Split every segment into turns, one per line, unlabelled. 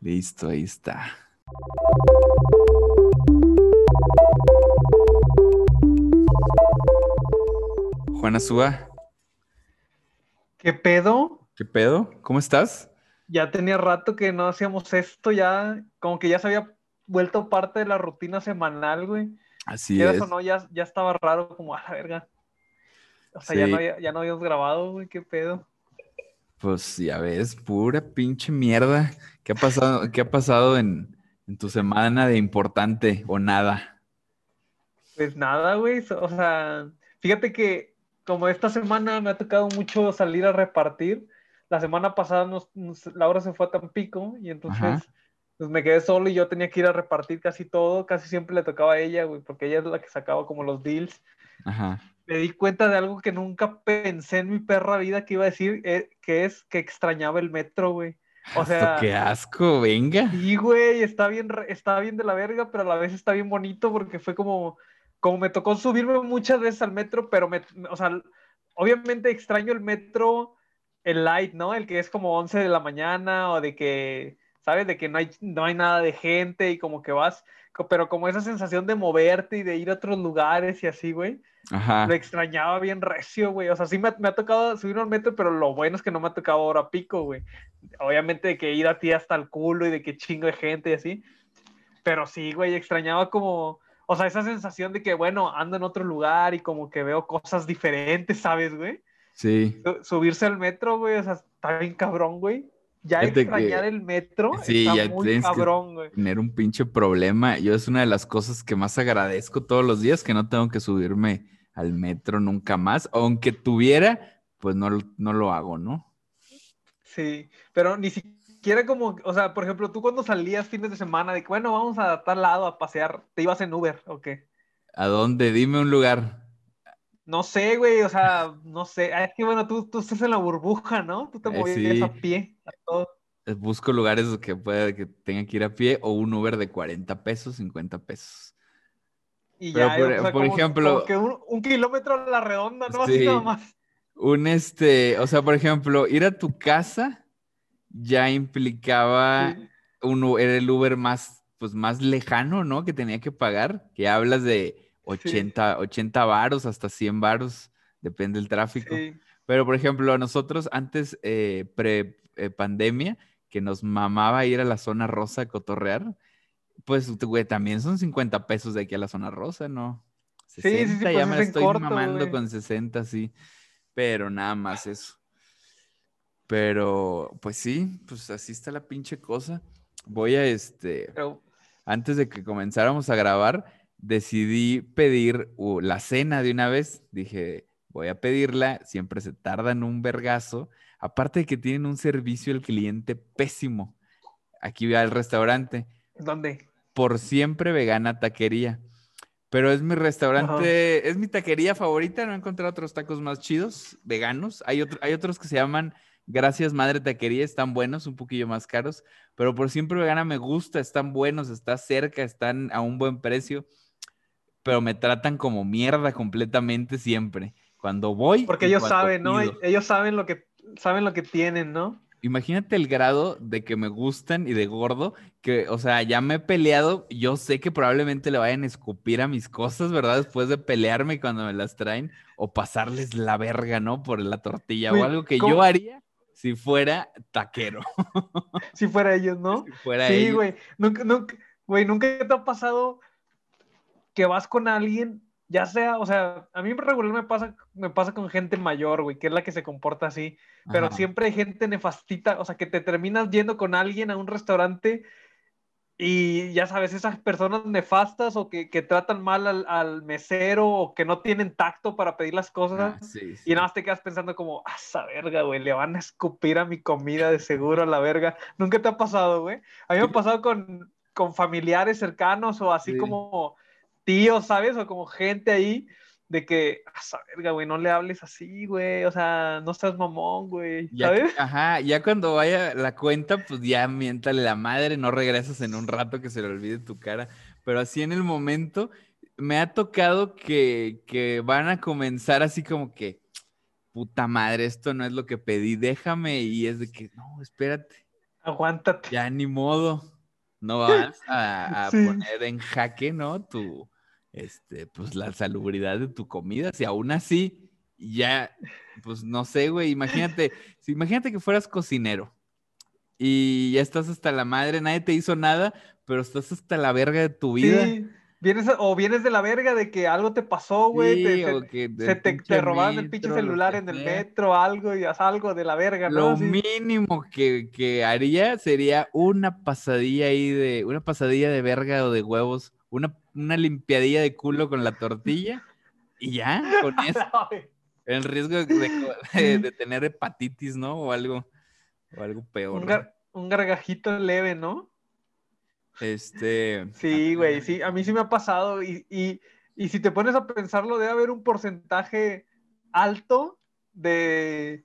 Listo, ahí está. Juana Suba.
¿Qué pedo?
¿Qué pedo? ¿Cómo estás?
Ya tenía rato que no hacíamos esto, ya como que ya se había vuelto parte de la rutina semanal, güey.
Así es.
o no, ya, ya estaba raro, como a la verga. O sea, ya, no ya no habíamos grabado, güey, qué pedo.
Pues ya ves, pura pinche mierda. ¿Qué ha pasado, qué ha pasado en, tu semana de importante o nada?
Pues nada, güey. O sea, fíjate que como esta semana me ha tocado mucho salir a repartir, la semana pasada nos, Laura se fue a Tampico y entonces pues me quedé solo y yo tenía que ir a repartir casi todo, casi siempre le tocaba a ella, güey, porque ella es la que sacaba como los deals.
Ajá
me di cuenta de algo que nunca pensé en mi perra vida que iba a decir, eh, que es que extrañaba el metro, güey. O sea,
qué asco, venga.
Sí, güey, está bien, está bien de la verga, pero a la vez está bien bonito porque fue como, como me tocó subirme muchas veces al metro, pero me, o sea, obviamente extraño el metro, el light, ¿no? El que es como 11 de la mañana o de que, ¿sabes? De que no hay, no hay nada de gente y como que vas, pero como esa sensación de moverte y de ir a otros lugares y así, güey.
Ajá.
Lo extrañaba bien recio, güey. O sea, sí me, ha tocado subir al metro, pero lo bueno es que no me ha tocado ahora pico, güey. Obviamente de que ir a ti hasta el culo y de que chingo de gente y así. Pero sí, güey, extrañaba como, o sea, esa sensación de que, bueno, ando en otro lugar y como que veo cosas diferentes, ¿sabes, güey?
Sí.
Subirse al metro, güey, o sea, está bien cabrón, güey. Ya extrañar el metro sí, está ya muy cabrón, güey.
Tener un pinche problema. Yo es una de las cosas que más agradezco todos los días, que no tengo que subirme al metro nunca más. Aunque tuviera, pues no, no lo hago, ¿no?
Sí, pero ni siquiera como, o sea, por ejemplo, tú cuando salías fines de semana, de que bueno, vamos a tal lado a pasear, ¿te ibas en Uber o qué?
¿A dónde? Dime un lugar.
No sé, güey, o sea, no sé. Ah, es que bueno, tú, tú estás en la burbuja, ¿no? Tú te eh, movías a pie, a todo.
Eh, busco lugares que pueda que tenga que ir a pie o un Uber de 40 pesos, 50 pesos.
Y ya, por, ejemplo. que un, kilómetro a la redonda, ¿no? Así nada más.
Un este, o sea, por ejemplo, ir a tu casa ya implicaba un, era el Uber más, pues más lejano, ¿no? Que tenía que pagar. Que hablas de 80, 80 varos hasta 100 varos, depende del tráfico. Pero, por ejemplo, nosotros antes, eh, pre-pandemia, que nos mamaba ir a la zona rosa a cotorrear, pues, güey, también son 50 pesos de aquí a la zona rosa, ¿no? 60, sí, sí, ya pues me estoy mamando con 60, sí. Pero nada más eso. Pero, pues sí, pues así está la pinche cosa. Voy a este. Antes de que comenzáramos a grabar, decidí pedir la cena de una vez. Dije, voy a pedirla, siempre se tardan un vergazo. Aparte de que tienen un servicio al cliente pésimo. Aquí voy al restaurante.
¿Dónde?
Por siempre vegana taquería. Pero es mi restaurante, es mi taquería favorita. No he encontrado otros tacos más chidos, veganos. Hay, hay otros que se llaman Gracias Madre Taquería, están buenos, un poquillo más caros. Pero por siempre vegana me gusta, están buenos, está cerca, están a un buen precio pero me tratan como mierda completamente siempre. Cuando voy.
Porque ellos saben, ¿no? Ellos saben lo que saben lo que tienen, ¿no?
Imagínate el grado de que me gustan y de gordo, que, o sea, ya me he peleado, yo sé que probablemente le vayan a escupir a mis cosas, ¿verdad? Después de pelearme cuando me las traen, o pasarles la verga, ¿no? Por la tortilla, o algo que yo haría si fuera taquero.
Si fuera ellos, ¿no?
Si fuera
sí, güey. Nunca, nunca, güey, nunca te ha pasado que vas con alguien, ya sea, o sea, a mí regular me pasa, me pasa con gente mayor, güey, que es la que se comporta así, pero siempre hay gente nefastita, o sea, que te terminas yendo con alguien a un restaurante y ya sabes, esas personas nefastas o que, que tratan mal al, al, mesero o que no tienen tacto para pedir las cosas.
Ah,
y nada más te quedas pensando como, ah, esa verga, güey, le van a escupir a mi comida de seguro a la verga. Nunca te ha pasado, güey. A mí me ha pasado con, con familiares cercanos o así como tíos, ¿sabes? O como gente ahí de que, a verga, güey, no le hables así, güey, o sea, no seas mamón, güey, ¿sabes?
ajá, ya cuando vaya la cuenta, pues ya miéntale la madre, no regresas en un rato que se le olvide tu cara, pero así en el momento, me ha tocado que, que van a comenzar así como que, puta madre, esto no es lo que pedí, déjame. Y es de que, no, espérate.
Aguántate.
Ya ni modo. No vas a, poner en jaque, ¿no? Tu, este, pues la salubridad de tu comida. Si aún así, ya, pues no sé, güey, imagínate, si, imagínate que fueras cocinero y ya estás hasta la madre, nadie te hizo nada, pero estás hasta la verga de tu vida. Sí.
Vienes, o vienes de la verga de que algo te pasó, güey. se, te, robaron el pinche celular en el metro, algo y haz algo de la verga,
¿no? Lo mínimo que, haría sería una pasadilla ahí de, una pasadilla de verga o de huevos, una, una limpiadilla de culo con la tortilla y ya, con eso. el riesgo de, tener hepatitis, ¿no? O algo, o algo peor.
Un, un gargajito leve, ¿no?
Este.
Sí, güey, sí, a mí sí me ha pasado. Y, y, si te pones a pensarlo, debe haber un porcentaje alto de,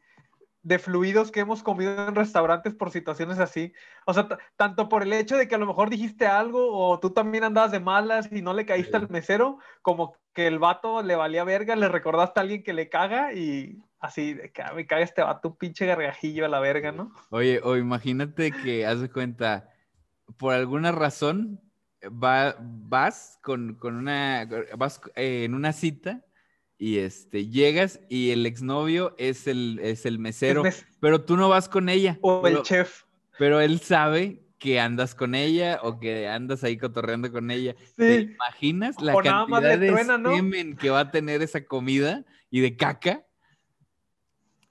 de fluidos que hemos comido en restaurantes por situaciones así. O sea, tanto por el hecho de que a lo mejor dijiste algo o tú también andabas de malas y no le caíste al mesero, como que el vato le valía verga, le recordaste a alguien que le caga y así, de que ah, me caga este vato, un pinche gargajillo a la verga, ¿no?
Oye, o imagínate que, haz de cuenta, por alguna razón va, vas con, una, vas eh, en una cita y este, llegas y el exnovio es el, es el mesero, pero tú no vas con ella.
O el chef.
Pero él sabe que andas con ella o que andas ahí cotorreando con ella. ¿Te imaginas la cantidad de semen que va a tener esa comida y de caca?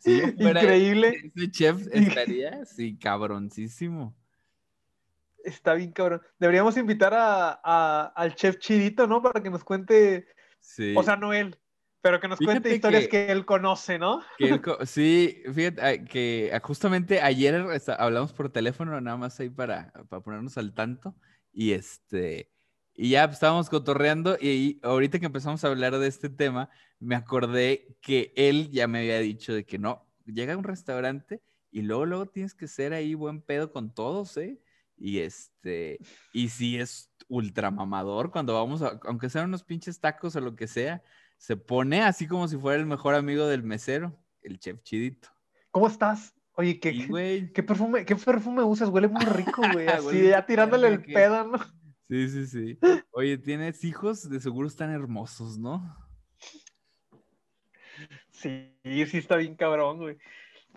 Increíble.
Ese chef estaría, sí, cabroncísimo.
Está bien, cabrón. Deberíamos invitar a, al chef Chidito, ¿no? Para que nos cuente. Sí. O sea, no él, pero que nos cuente historias que, él conoce, ¿no?
sí, fíjate que justamente ayer hablamos por teléfono, nada más ahí para, para ponernos al tanto. Y este. Y ya estábamos cotorreando y ahorita que empezamos a hablar de este tema, me acordé que él ya me había dicho de que no, llega a un restaurante y luego, luego tienes que ser ahí buen pedo con todos, ¿eh? Y este, y si es ultra mamador cuando vamos a, aunque sean unos pinches tacos o lo que sea, se pone así como si fuera el mejor amigo del mesero, el chef chidito.
¿Cómo estás? Oye, ¿qué, ¿qué, perfume, ¿qué perfume usas? Huele muy rico, güey. Así ya tirándole el pedo, ¿no?
Sí, sí, sí. Oye, tienes hijos, de seguro están hermosos, ¿no?
Sí, sí está bien cabrón, güey.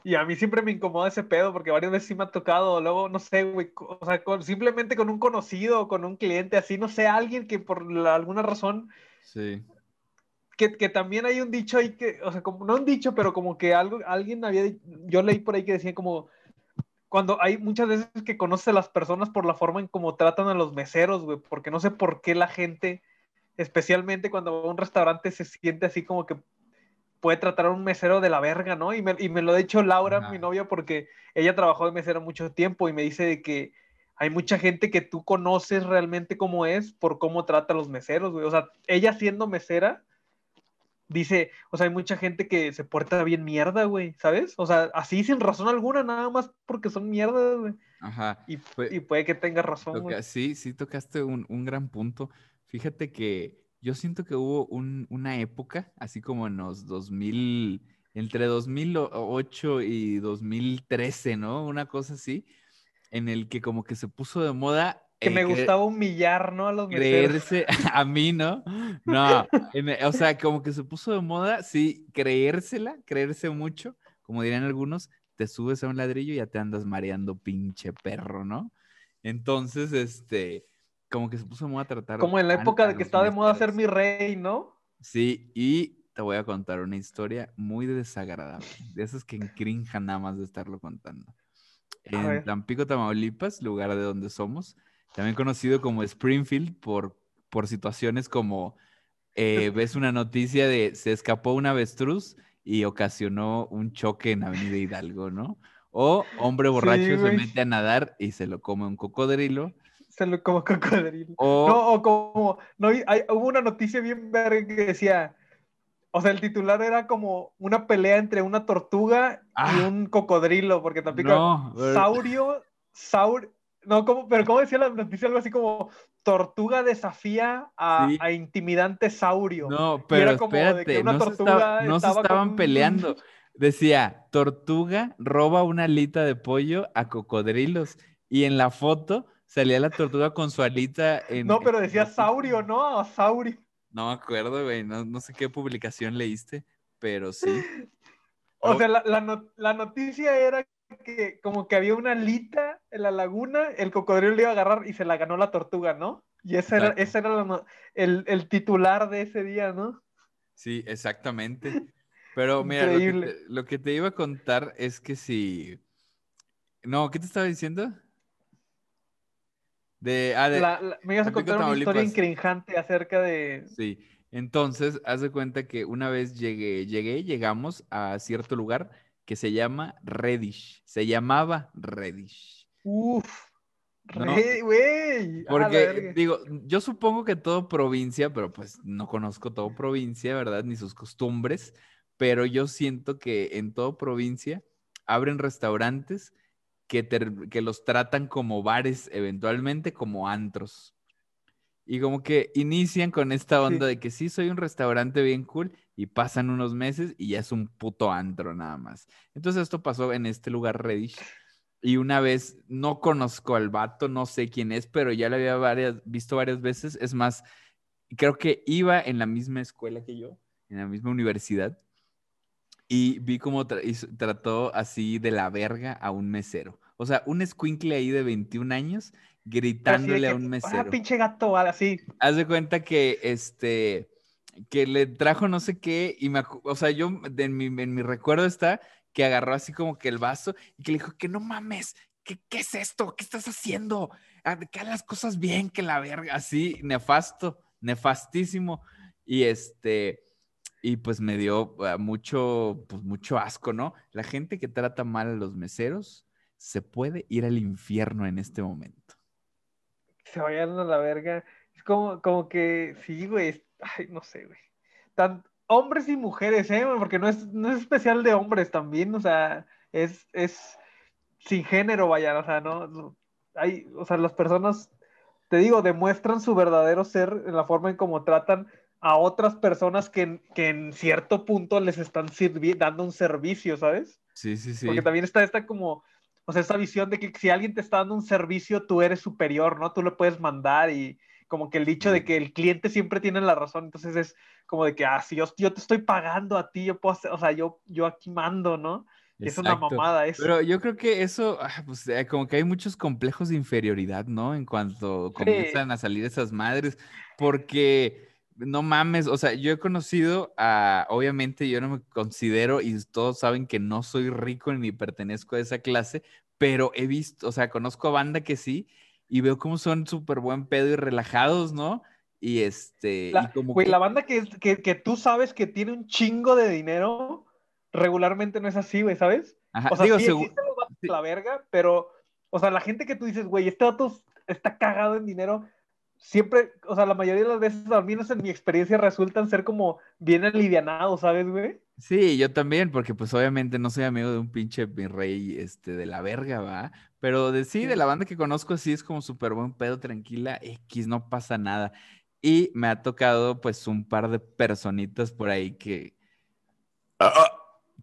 Y a mí siempre me incomoda ese pedo porque varias veces sí me ha tocado, luego, no sé, güey, o sea, simplemente con un conocido, con un cliente así, no sé, alguien que por alguna razón...
Sí.
Que, que, también hay un dicho ahí que, o sea, como, no un dicho, pero como que algo, alguien había, yo leí por ahí que decía como, cuando hay muchas veces que conoces a las personas por la forma en cómo tratan a los meseros, güey, porque no sé por qué la gente, especialmente cuando va a un restaurante, se siente así como que puede tratar a un mesero de la verga, ¿no? Y me, y me lo ha dicho Laura, mi novia, porque ella trabajó de mesero mucho tiempo y me dice de que hay mucha gente que tú conoces realmente cómo es por cómo trata a los meseros, güey. O sea, ella siendo mesera, dice, o sea, hay mucha gente que se porta bien mierda, güey, ¿sabes? O sea, así sin razón alguna, nada más porque son mierdas, güey.
Ajá.
Y, y, puede que tenga razón, güey.
Sí, sí, tocaste un, un gran punto. Fíjate que yo siento que hubo una época, así como en los 2000, entre 2008 y 2013, ¿no? Una cosa así, en el que como que se puso de moda.
Que me gustaba humillar, ¿no? A los
creerse, a mí, ¿no? No, o sea, como que se puso de moda, sí, creérsela, creerse mucho, como dirían algunos, te subes a un ladrillo y ya te andas mareando, pinche perro, ¿no? Entonces, este, como que se puso de moda tratar.
Como en la época de que estaba de moda ser mi rey, ¿no?
Sí, y te voy a contar una historia muy desagradable, de esas que encrinjan nada más de estarlo contando. En Tampico, Tamaulipas, lugar de donde somos, también conocido como Springfield por, por situaciones como eh, ves una noticia de se escapó un avestruz y ocasionó un choque en Avenida Hidalgo, ¿no? O hombre borracho se mete a nadar y se lo come un cocodrilo
como cocodrilo. No, o como, no, hay, hubo una noticia bien verga que decía, o sea, el titular era como una pelea entre una tortuga y ah. un cocodrilo, porque tampoco, saurio, saur, No, ¿cómo, pero ¿cómo decía la noticia? Algo así como tortuga desafía a, a intimidante saurio.
No, pero espérate, no, se, estaban peleando. Decía, tortuga roba una alita de pollo a cocodrilos. Y en la foto salía la tortuga con su alita en...
No, pero decía saurio, ¿no? Saurio.
No me acuerdo, güey. No, no sé qué publicación leíste, pero sí.
O sea, la, la, noticia era que como que había una alita en la laguna, el cocodrilo le iba a agarrar y se la ganó la tortuga, ¿no? Y ese era, ese era el, titular de ese día, ¿no?
Sí, exactamente. Pero mira, lo que, te, iba a contar es que si... No, ¿qué te estaba diciendo?
De, ah, de me ibas a contar una historia incrinjante acerca de...
Sí, entonces, haz de cuenta que una vez llegué, llegué, llegamos a cierto lugar que se llama Reddish. Se llamaba Reddish.
Uf, güey.
Porque, digo, yo supongo que todo provincia, pero pues no conozco todo provincia, ¿verdad? Ni sus costumbres, pero yo siento que en todo provincia abren restaurantes que, que los tratan como bares, eventualmente como antros. Y como que inician con esta onda de que sí, soy un restaurante bien cool y pasan unos meses y ya es un puto antro nada más. Entonces esto pasó en este lugar Reddish. Y una vez, no conozco al vato, no sé quién es, pero ya lo había varias, visto varias veces. Es más, creo que iba en la misma escuela que yo, en la misma universidad. Y vi cómo trató así de la verga a un mesero. O sea, un squinkle ahí de 21 años gritándole a un mesero.
Ah, pinche gato, así.
Haz de cuenta que este que le trajo no sé qué y me, o sea, yo en mi, en mi recuerdo está que agarró así como que el vaso y que le dijo que no mames, ¿qué, qué es esto? ¿Qué estás haciendo? Ah, que las cosas bien, que la verga, así, nefasto, nefastísimo. Y este, y pues me dio ah, mucho, pues mucho asco, ¿no? La gente que trata mal a los meseros se puede ir al infierno en este momento
se vayan a la verga. Es como, como que, sí, güey, ay, no sé, güey. Tan, hombres y mujeres, ¿eh? Porque no es, no es especial de hombres también, o sea, es, es sin género, vaya, o sea, no, hay, o sea, las personas, te digo, demuestran su verdadero ser en la forma en cómo tratan a otras personas que, que en cierto punto les están dando un servicio, ¿sabes?
Sí, sí, sí.
Porque también está esta como, o sea, esa visión de que si alguien te está dando un servicio, tú eres superior, ¿no? Tú lo puedes mandar y como que el dicho de que el cliente siempre tiene la razón, entonces es como de que, ah, si yo, yo te estoy pagando a ti, yo puedo hacer, o sea, yo, yo aquí mando, ¿no? Es una mamada eso.
Pero yo creo que eso, ah, pues eh, como que hay muchos complejos de inferioridad, ¿no? En cuanto comienzan a salir esas madres, porque no mames, o sea, yo he conocido a, obviamente yo no me considero y todos saben que no soy rico ni pertenezco a esa clase, pero he visto, o sea, conozco a banda que sí y veo cómo son súper buen pedo y relajados, ¿no? Y este...
La, güey, la banda que, que, que, tú sabes que tiene un chingo de dinero, regularmente no es así, güey, ¿sabes?
Ajá,
o sea, digo, sí, la verga, pero, o sea, la gente que tú dices, güey, este dato está cagado en dinero, siempre, o sea, la mayoría de las veces, al menos en mi experiencia, resultan ser como bien alivianados, ¿sabes, güey?
Sí, yo también, porque pues obviamente no soy amigo de un pinche mi rey, este, de la verga, ¿va? Pero de sí, de la banda que conozco, sí es como súper buen pedo, tranquila, X, no pasa nada. Y me ha tocado, pues, un par de personitas por ahí que...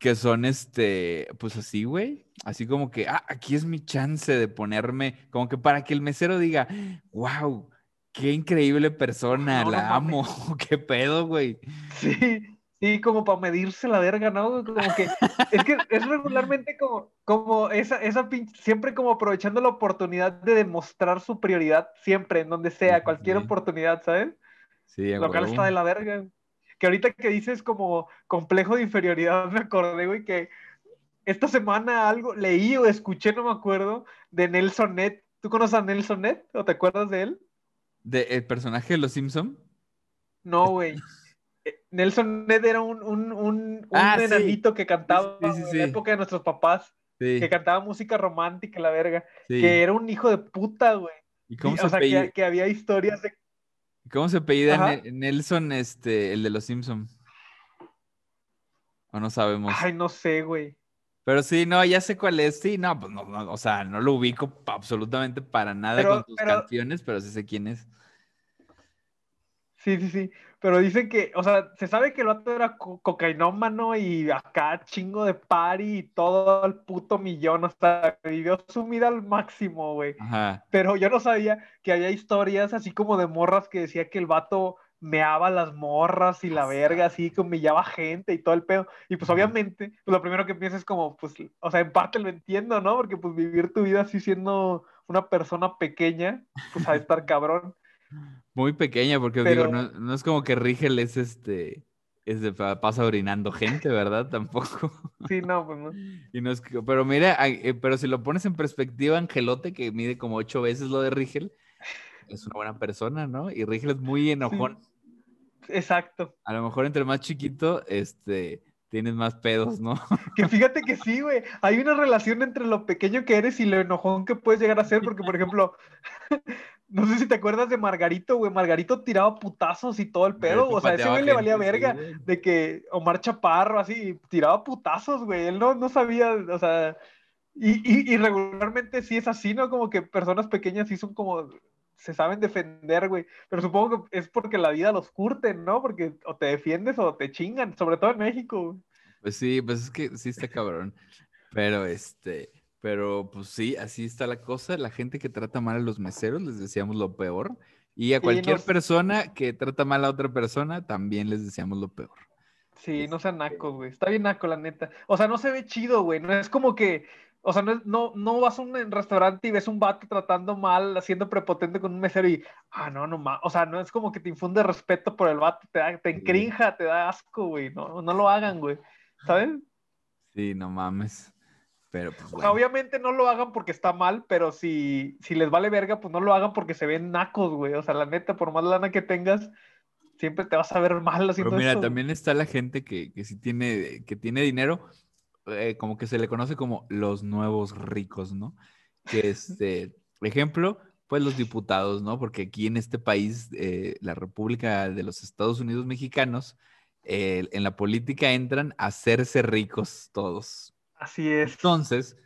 que son, este, pues así, güey. Así como que, ah, aquí es mi chance de ponerme, como que para que el mesero diga, wow, qué increíble persona, la amo, qué pedo, güey.
Sí, sí, como para medirse la verga, ¿no? Como que, es que es regularmente como, como esa, esa pinche, siempre como aprovechando la oportunidad de demostrar su prioridad, siempre, en donde sea, cualquier oportunidad, ¿sabes?
Sí,
Lo cual está de la verga. Que ahorita que dices como complejo de inferioridad, me acordé, güey, que esta semana algo leí o escuché, no me acuerdo, de Nelson Net. ¿Tú conoces a Nelson Net o te acuerdas de él?
¿De el personaje de los Simpson?
No, güey. Eh, Nelson Ned era un, un, un, ah, enanito que cantaba en la época de nuestros papás. Que cantaba música romántica, la verga. Que era un hijo de puta, güey.
¿Y cómo se
o sea, que, había historias de.
¿Cómo se apellida Nelson, este, el de los Simpson? ¿O no sabemos?
Ay, no sé, güey.
Pero sí, no, ya sé cuál es. Sí, no, pues no, o sea, no lo ubico absolutamente para nada con tus canciones, pero sí sé quién es.
Sí, sí, sí. Pero dicen que, o sea, se sabe que el vato era cocainómano y acá chingo de party y todo el puto millón. O sea, vivió su vida al máximo, güey. Pero yo no sabía que había historias así como de morras que decía que el vato meaba las morras y la verga, así que humillaba gente y todo el pedo. Y pues obviamente, pues lo primero que piensas es como, pues, o sea, en parte lo entiendo, ¿no? Porque pues vivir tu vida así siendo una persona pequeña, pues a estar cabrón.
Muy pequeña, porque digo, no, es como que Rigel es este, es de, pasa orinando gente, ¿verdad? Tampoco.
Sí, no, pues no.
Y no es que, pero mira, eh, pero si lo pones en perspectiva, Angelote, que mide como ocho veces lo de Rigel, es una buena persona, ¿no? Y Rigel es muy enojón.
Exacto.
A lo mejor entre más chiquito, este, tienes más pedos, ¿no?
Que fíjate que sí, güey. Hay una relación entre lo pequeño que eres y lo enojón que puedes llegar a ser, porque, por ejemplo, no sé si te acuerdas de Margarito, güey. Margarito tiraba putazos y todo el pedo. O sea, ese güey le valía verga de que Omar Chaparro, así, tiraba putazos, güey. Él no, no sabía, o sea. Y, y, regularmente sí es así, ¿no? Como que personas pequeñas sí son como se saben defender, güey. Pero supongo que es porque la vida los curte, ¿no? Porque o te defiendes o te chingan, sobre todo en México.
Pues sí, pues es que sí está cabrón. Pero este, pero pues sí, así está la cosa. La gente que trata mal a los meseros les deseamos lo peor. Y a cualquier persona que trata mal a otra persona también les deseamos lo peor.
Sí, no sean nacos, güey. Está bien naco, la neta. O sea, no se ve chido, güey. No es como que o sea, no, no, vas a un restaurante y ves un vato tratando mal, haciendo prepotente con un mesero y, ah, no, no O sea, no es como que te infunde respeto por el vato, te, da, te encrinja, te da asco, güey. No, no lo hagan, güey. ¿Sabes?
Sí, no mames. Pero pues,
bueno. obviamente no lo hagan porque está mal, pero si, si les vale verga, pues no lo hagan porque se ven nacos, güey. O sea, la neta, por más lana que tengas, siempre te vas a ver mal haciendo
Pero mira,
eso.
también está la gente que, que sí tiene, que tiene dinero eh, como que se le conoce como los nuevos ricos, ¿no? Que este, ejemplo, pues los diputados, ¿no? Porque aquí en este país, eh, la República de los Estados Unidos Mexicanos, eh, en la política entran a hacerse ricos todos.
Así es.
Entonces,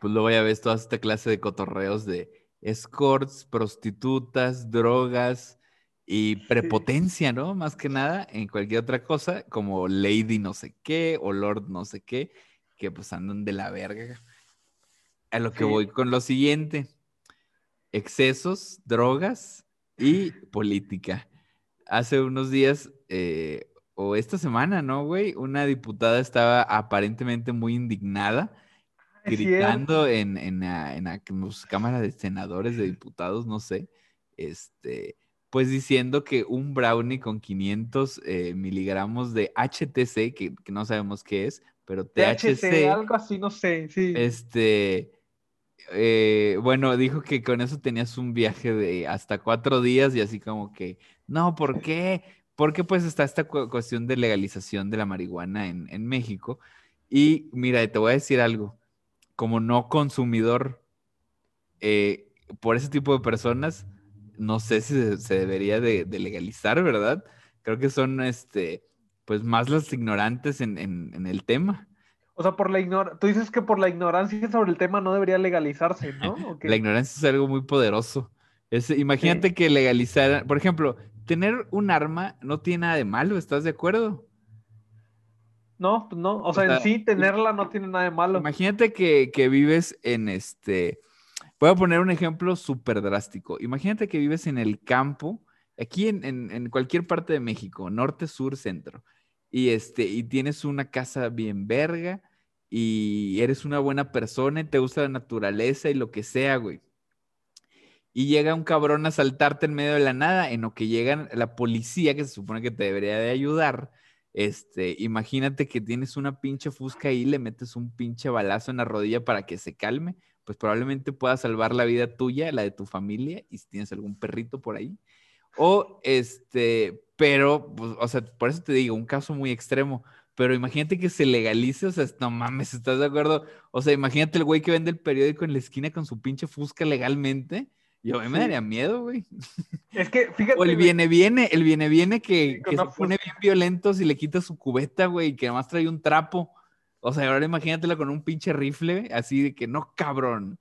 pues luego ya ves toda esta clase de cotorreos de escorts, prostitutas, drogas, y prepotencia, ¿no? Más que nada en cualquier otra cosa, como Lady no sé qué o Lord no sé qué, que pues andan de la verga. A lo que voy con lo siguiente, excesos, drogas y política. Hace unos días, eh, o esta semana, ¿no, güey? Una diputada estaba aparentemente muy indignada, gritando en, en, en, en, cámara de senadores, de diputados, no sé, este pues diciendo que un brownie con 500 eh, miligramos de HTC, que, no sabemos qué es, pero THC.
algo así, no sé, sí.
Este, eh, bueno, dijo que con eso tenías un viaje de hasta cuatro días y así como que, no, ¿por qué? Porque pues está esta cuestión de legalización de la marihuana en, en México. Y mira, te voy a decir algo, como no consumidor, eh, por ese tipo de personas, no sé si se, debería de, legalizar, ¿verdad? Creo que son, este, pues más los ignorantes en, el tema.
O sea, por la ignor tú dices que por la ignorancia sobre el tema no debería legalizarse, ¿no?
La ignorancia es algo muy poderoso. Es, imagínate que legalizar, por ejemplo, tener un arma no tiene nada de malo, ¿estás de acuerdo?
No, pues no, o sea, en sí tenerla no tiene nada de malo.
Imagínate que, que vives en este, Voy a poner un ejemplo súper drástico. Imagínate que vives en el campo, aquí en, cualquier parte de México, norte, sur, centro, y, este, y tienes una casa bien verga y eres una buena persona y te gusta la naturaleza y lo que sea, güey. Y llega un cabrón a saltarte en medio de la nada, en lo que llega la policía, que se supone que te debería de ayudar. Este, imagínate que tienes una pinche fusca y le metes un pinche balazo en la rodilla para que se calme pues probablemente pueda salvar la vida tuya, la de tu familia, y si tienes algún perrito por ahí. O este, pero, pues, o sea, por eso te digo, un caso muy extremo. Pero imagínate que se legalice, o sea, no mames, ¿estás de acuerdo? O sea, imagínate el güey que vende el periódico en la esquina con su pinche fusca legalmente. Yo a mí me daría miedo, güey.
Es que, fíjate.
O el viene, viene, el viene, viene que, que se pone bien violento si le quita su cubeta, güey, que además trae un trapo. O sea, ahora imagínatelo con un pinche rifle, así de que no, cabrón.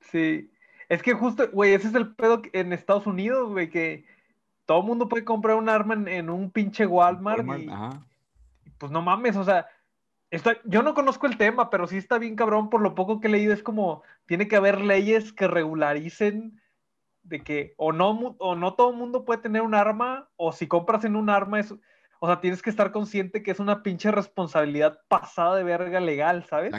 Sí. Es que justo, güey, ese es el pedo en Estados Unidos, güey, que todo el mundo puede comprar un arma en, un pinche Walmart, y, pues no mames, o sea, está, yo no conozco el tema, pero sí está bien cabrón por lo poco que he leído, es como, tiene que haber leyes que regularicen de que o no, o no todo el mundo puede tener un arma, o si compras en un arma, es, o sea, tienes que estar consciente que es una pinche responsabilidad pasada de verga legal, ¿sabes?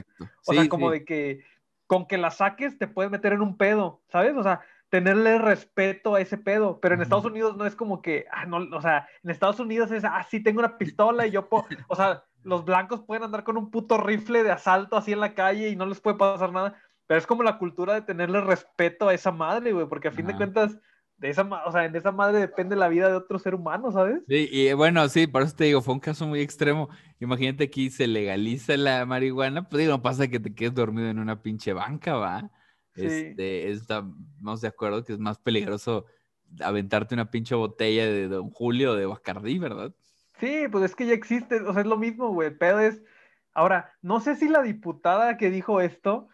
O sea, como de que con que la saques te puedes meter en un pedo, ¿sabes? O sea, tenerle respeto a ese pedo, pero en Estados Unidos no es como que, ah, no, o sea, en Estados Unidos es, ah, sí, tengo una pistola y yo puedo, o sea, los blancos pueden andar con un puto rifle de asalto así en la calle y no les puede pasar nada, pero es como la cultura de tenerle respeto a esa madre, güey, porque a fin de cuentas, de esa, o sea, en esa madre depende la vida de otro ser humano, ¿sabes?
Sí, y bueno, sí, por eso te digo, fue un caso muy extremo. Imagínate aquí se legaliza la marihuana, pues digo, no pasa que te quedes dormido en una pinche banca, ¿va? Este, estamos de acuerdo que es más peligroso aventarte una pinche botella de Don Julio de Bacardí, ¿verdad?
Sí, pues es que ya existe, o sea, es lo mismo, güey. El pedo es. Ahora, no sé si la diputada que dijo esto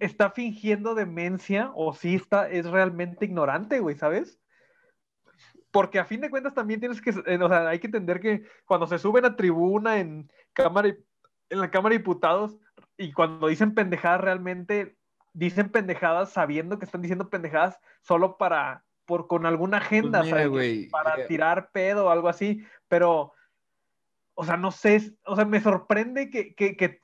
está fingiendo demencia o si está, es realmente ignorante, güey, ¿sabes? Porque a fin de cuentas también tienes que, eh, o sea, hay que entender que cuando se suben a tribuna en cámara, en la Cámara de Diputados y cuando dicen pendejadas realmente dicen pendejadas sabiendo que están diciendo pendejadas solo para, por, con alguna agenda, pues para tirar pedo o algo así, pero, o sea, no sé, o sea, me sorprende que, que, que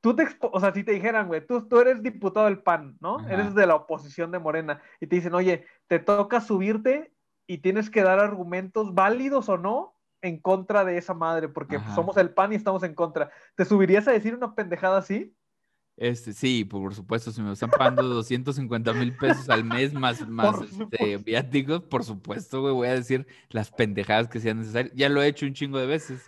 tú te, o sea, si te dijeran, güey, tú, tú eres diputado del PAN, ¿no? Eres de la oposición de Morena, y te dicen, oye, te toca subirte y tienes que dar argumentos válidos o no en contra de esa madre, porque somos el PAN y estamos en contra. ¿Te subirías a decir una pendejada así?
Este, sí, por supuesto, si me están pagando 250 mil pesos al mes más, más este, viáticos, por supuesto, güey, voy a decir las pendejadas que sean necesarias. Ya lo he hecho un chingo de veces.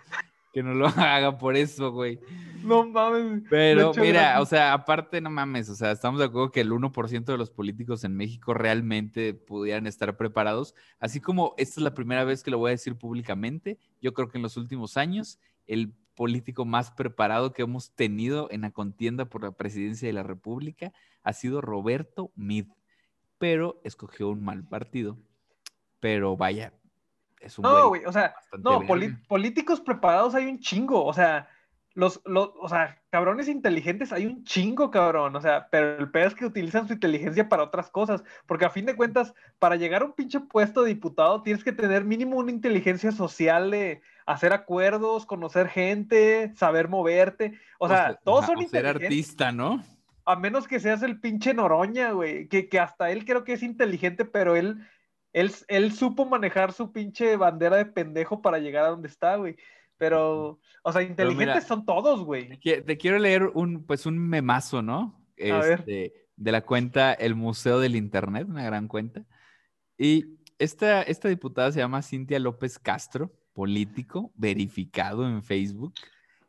Que no lo haga por eso, güey.
No mames.
Pero mira, o sea, aparte, no mames, o sea, estamos de acuerdo que el 1% de los políticos en México realmente pudieran estar preparados. Así como esta es la primera vez que lo voy a decir públicamente, yo creo que en los últimos años el político más preparado que hemos tenido en la contienda por la presidencia de la República ha sido Roberto Mid, pero escogió un mal partido. Pero vaya, es un
No, güey, o sea, no, políticos preparados hay un chingo, o sea, los, los, o sea, cabrones inteligentes hay un chingo, cabrón, o sea, pero el peor es que utilizan su inteligencia para otras cosas, porque a fin de cuentas, para llegar a un pinche puesto de diputado tienes que tener mínimo una inteligencia social de hacer acuerdos, conocer gente, saber moverte, o sea, todos son
ser artista, ¿no?
A menos que seas el pinche Noroña, güey, que, que hasta él creo que es inteligente, pero él, él, él supo manejar su pinche bandera de pendejo para llegar a donde está, güey. Pero, o sea, inteligentes son todos, güey.
Te quiero leer un, pues, un memazo, ¿no? Este, de la cuenta El Museo del Internet, una gran cuenta. Y esta, esta diputada se llama Cintia López Castro, político, verificado en Facebook.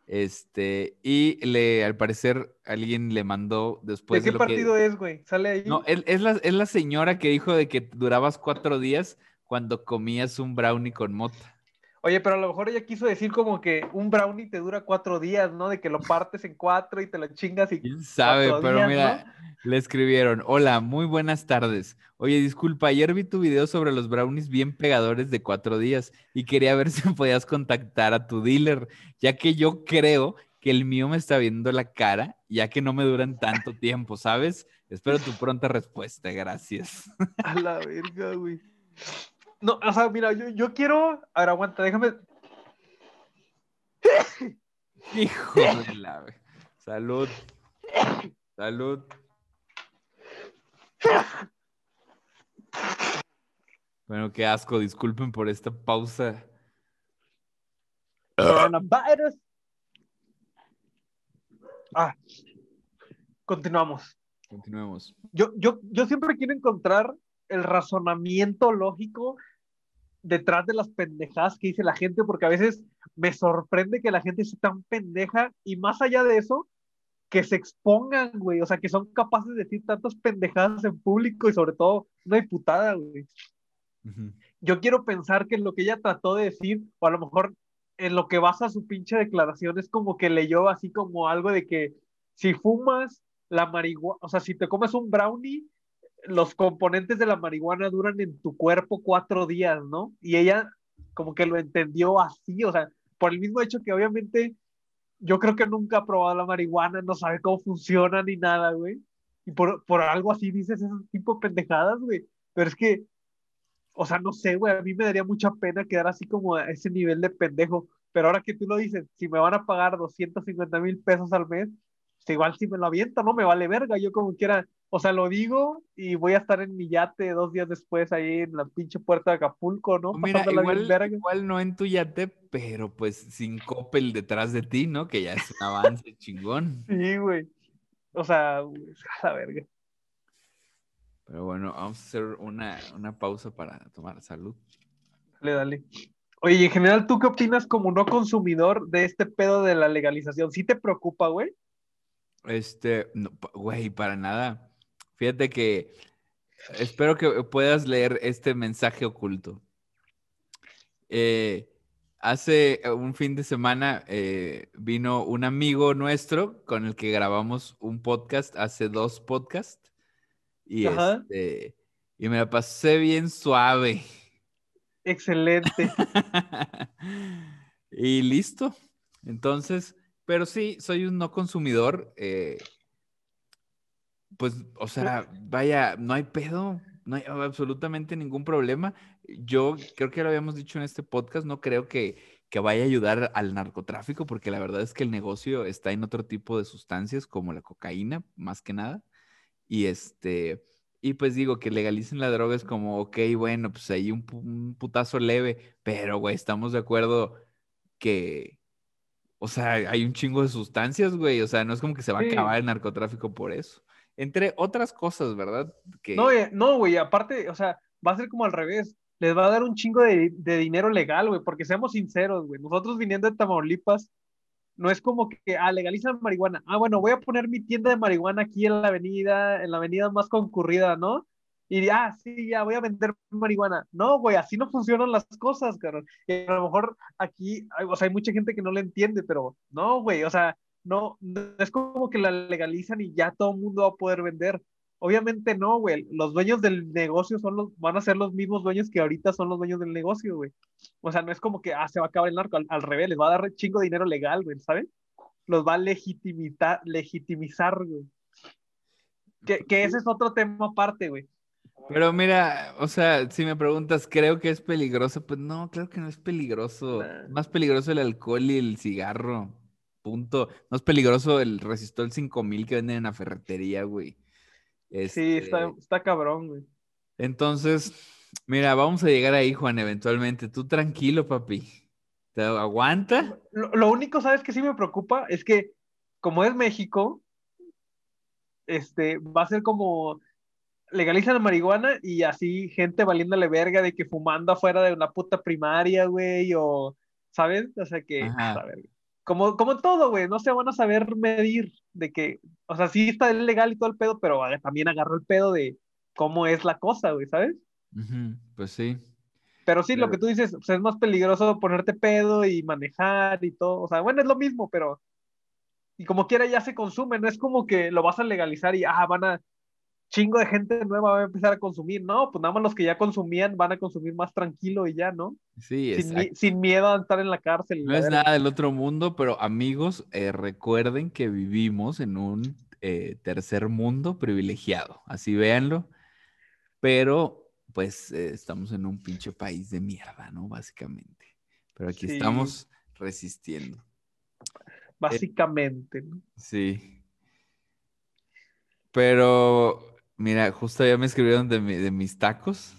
Este, y le, al parecer, alguien le mandó después
de. qué partido es, güey? Sale ahí.
No, es, la, es la señora que dijo de que durabas cuatro días cuando comías un brownie con mota.
Oye, pero a lo mejor ella quiso decir como que un brownie te dura cuatro días, ¿no? De que lo partes en cuatro y te lo chingas y.
¿Quién sabe? Pero mira, le escribieron: Hola, muy buenas tardes. Oye, disculpa, ayer vi tu video sobre los brownies bien pegadores de cuatro días y quería ver si podías contactar a tu dealer, ya que yo creo que el mío me está viendo la cara, ya que no me duran tanto tiempo, ¿sabes? Espero tu pronta respuesta, gracias.
A la verga, güey. No, o sea, mira, yo, yo quiero. A ver, aguanta, déjame.
Hijo de la. Salud. Salud. Bueno, qué asco. Disculpen por esta pausa.
Coronavirus. Ah, continuamos.
Continuemos.
Yo, yo, yo siempre quiero encontrar el razonamiento lógico detrás de las pendejadas que dice la gente, porque a veces me sorprende que la gente sea tan pendeja y más allá de eso, que se expongan, güey, o sea, que son capaces de decir tantas pendejadas en público y sobre todo una diputada, güey. Yo quiero pensar que lo que ella trató de decir, o a lo mejor en lo que basa su pinche declaración es como que leyó así como algo de que si fumas la marihuana, o sea, si te comes un brownie, los componentes de la marihuana duran en tu cuerpo cuatro días, ¿no? Y ella como que lo entendió así, o sea, por el mismo hecho que obviamente yo creo que nunca ha probado la marihuana, no sabe cómo funciona ni nada, güey. Y por, por algo así dices ese tipo de pendejadas, güey. Pero es que, o sea, no sé, güey, a mí me daría mucha pena quedar así como a ese nivel de pendejo. Pero ahora que tú lo dices, si me van a pagar 250 mil pesos al mes, pues igual si me lo aviento, no me vale verga. Yo como quiera, o sea, lo digo y voy a estar en mi yate dos días después ahí en la pinche puerta de Acapulco, ¿no?
Mira, igual, igual, no en tu yate, pero pues sin Coppel detrás de ti, ¿no? Que ya es un avance chingón.
Sí, güey. O sea, a la verga.
Pero bueno, vamos a hacer una, una pausa para tomar salud.
Dale, dale. Oye, en general, ¿tú qué opinas como no consumidor de este pedo de la legalización? ¿Sí te preocupa, güey?
Este, güey, para nada. Fíjate que espero que puedas leer este mensaje oculto. Eh, hace un fin de semana eh, vino un amigo nuestro con el que grabamos un podcast, hace dos podcasts, y, este, y me la pasé bien suave.
Excelente.
y listo. Entonces, pero sí, soy un no consumidor. Eh, pues, o sea, vaya, no hay pedo, no hay absolutamente ningún problema. Yo creo que lo habíamos dicho en este podcast, no creo que, que vaya a ayudar al narcotráfico, porque la verdad es que el negocio está en otro tipo de sustancias, como la cocaína, más que nada. Y este, y pues digo que legalicen la droga es como, ok, bueno, pues hay un, un putazo leve, pero güey, estamos de acuerdo que, o sea, hay un chingo de sustancias, güey. O sea, no es como que se va a acabar el narcotráfico por eso. Entre otras cosas, ¿verdad?
No, eh, no, güey. Aparte, o sea, va a ser como al revés. Les va a dar un chingo de, dinero legal, güey. Porque seamos sinceros, güey. Nosotros viniendo de Tamaulipas, no es como que, ah, legalizan marihuana. Ah, bueno, voy a poner mi tienda de marihuana aquí en la avenida, en la avenida más concurrida, ¿no? y ah, sí, ya voy a vender marihuana. No, güey, así no funcionan las cosas, cabrón. Y a lo mejor aquí, o sea, hay mucha gente que no le entiende, pero no, güey, o sea, no, no es como que la legalizan y ya todo el mundo va a poder vender. Obviamente no, güey. Los dueños del negocio son los, van a ser los mismos dueños que ahorita son los dueños del negocio, güey. O sea, no es como que, ah, se va a acabar el narco. Al, revés, les va a dar chingo de dinero legal, güey, ¿saben? Los va a legitimizar, legitimizar, güey. Que, que ese es otro tema aparte, güey.
Pero mira, o sea, si me preguntas, ¿creo que es peligroso? Pues no, claro que no es peligroso. Más peligroso el alcohol y el cigarro. Punto. No es peligroso el resistol 5000 que venden en la ferretería, güey.
Sí, está, este está cabrón, güey.
Entonces, mira, vamos a llegar ahí, Juan, eventualmente. Tú tranquilo, papi. ¿Te aguanta?
Lo, lo único, ¿sabes que sí me preocupa? Es que, como es México, este, va a ser como legalizan la marihuana y así gente valiéndole verga de que fumando afuera de una puta primaria, güey, o, ¿sabes? O sea que, como, como todo, güey, no se van a saber medir de que, o sea, sí está legal y todo el pedo, pero también agarró el pedo de cómo es la cosa, güey, ¿sabes?
Pues sí.
Pero sí, lo que tú dices, pues es más peligroso ponerte pedo y manejar y todo, o sea, bueno, es lo mismo, pero... Y como quiera ya se consume, no es como que lo vas a legalizar y, ah, van a, chingo de gente nueva va a empezar a consumir, ¿no? Pues nada más los que ya consumían van a consumir más tranquilo y ya, ¿no?
Sí,
sin, sin miedo a estar en la cárcel.
No es nada del otro mundo, pero amigos, eh, recuerden que vivimos en un eh, tercer mundo privilegiado, así véanlo, pero pues eh, estamos en un pinche país de mierda, ¿no? Básicamente. Pero aquí estamos resistiendo.
Básicamente, ¿no?
Sí. Pero Mira, justo ya me escribieron de, de mis tacos.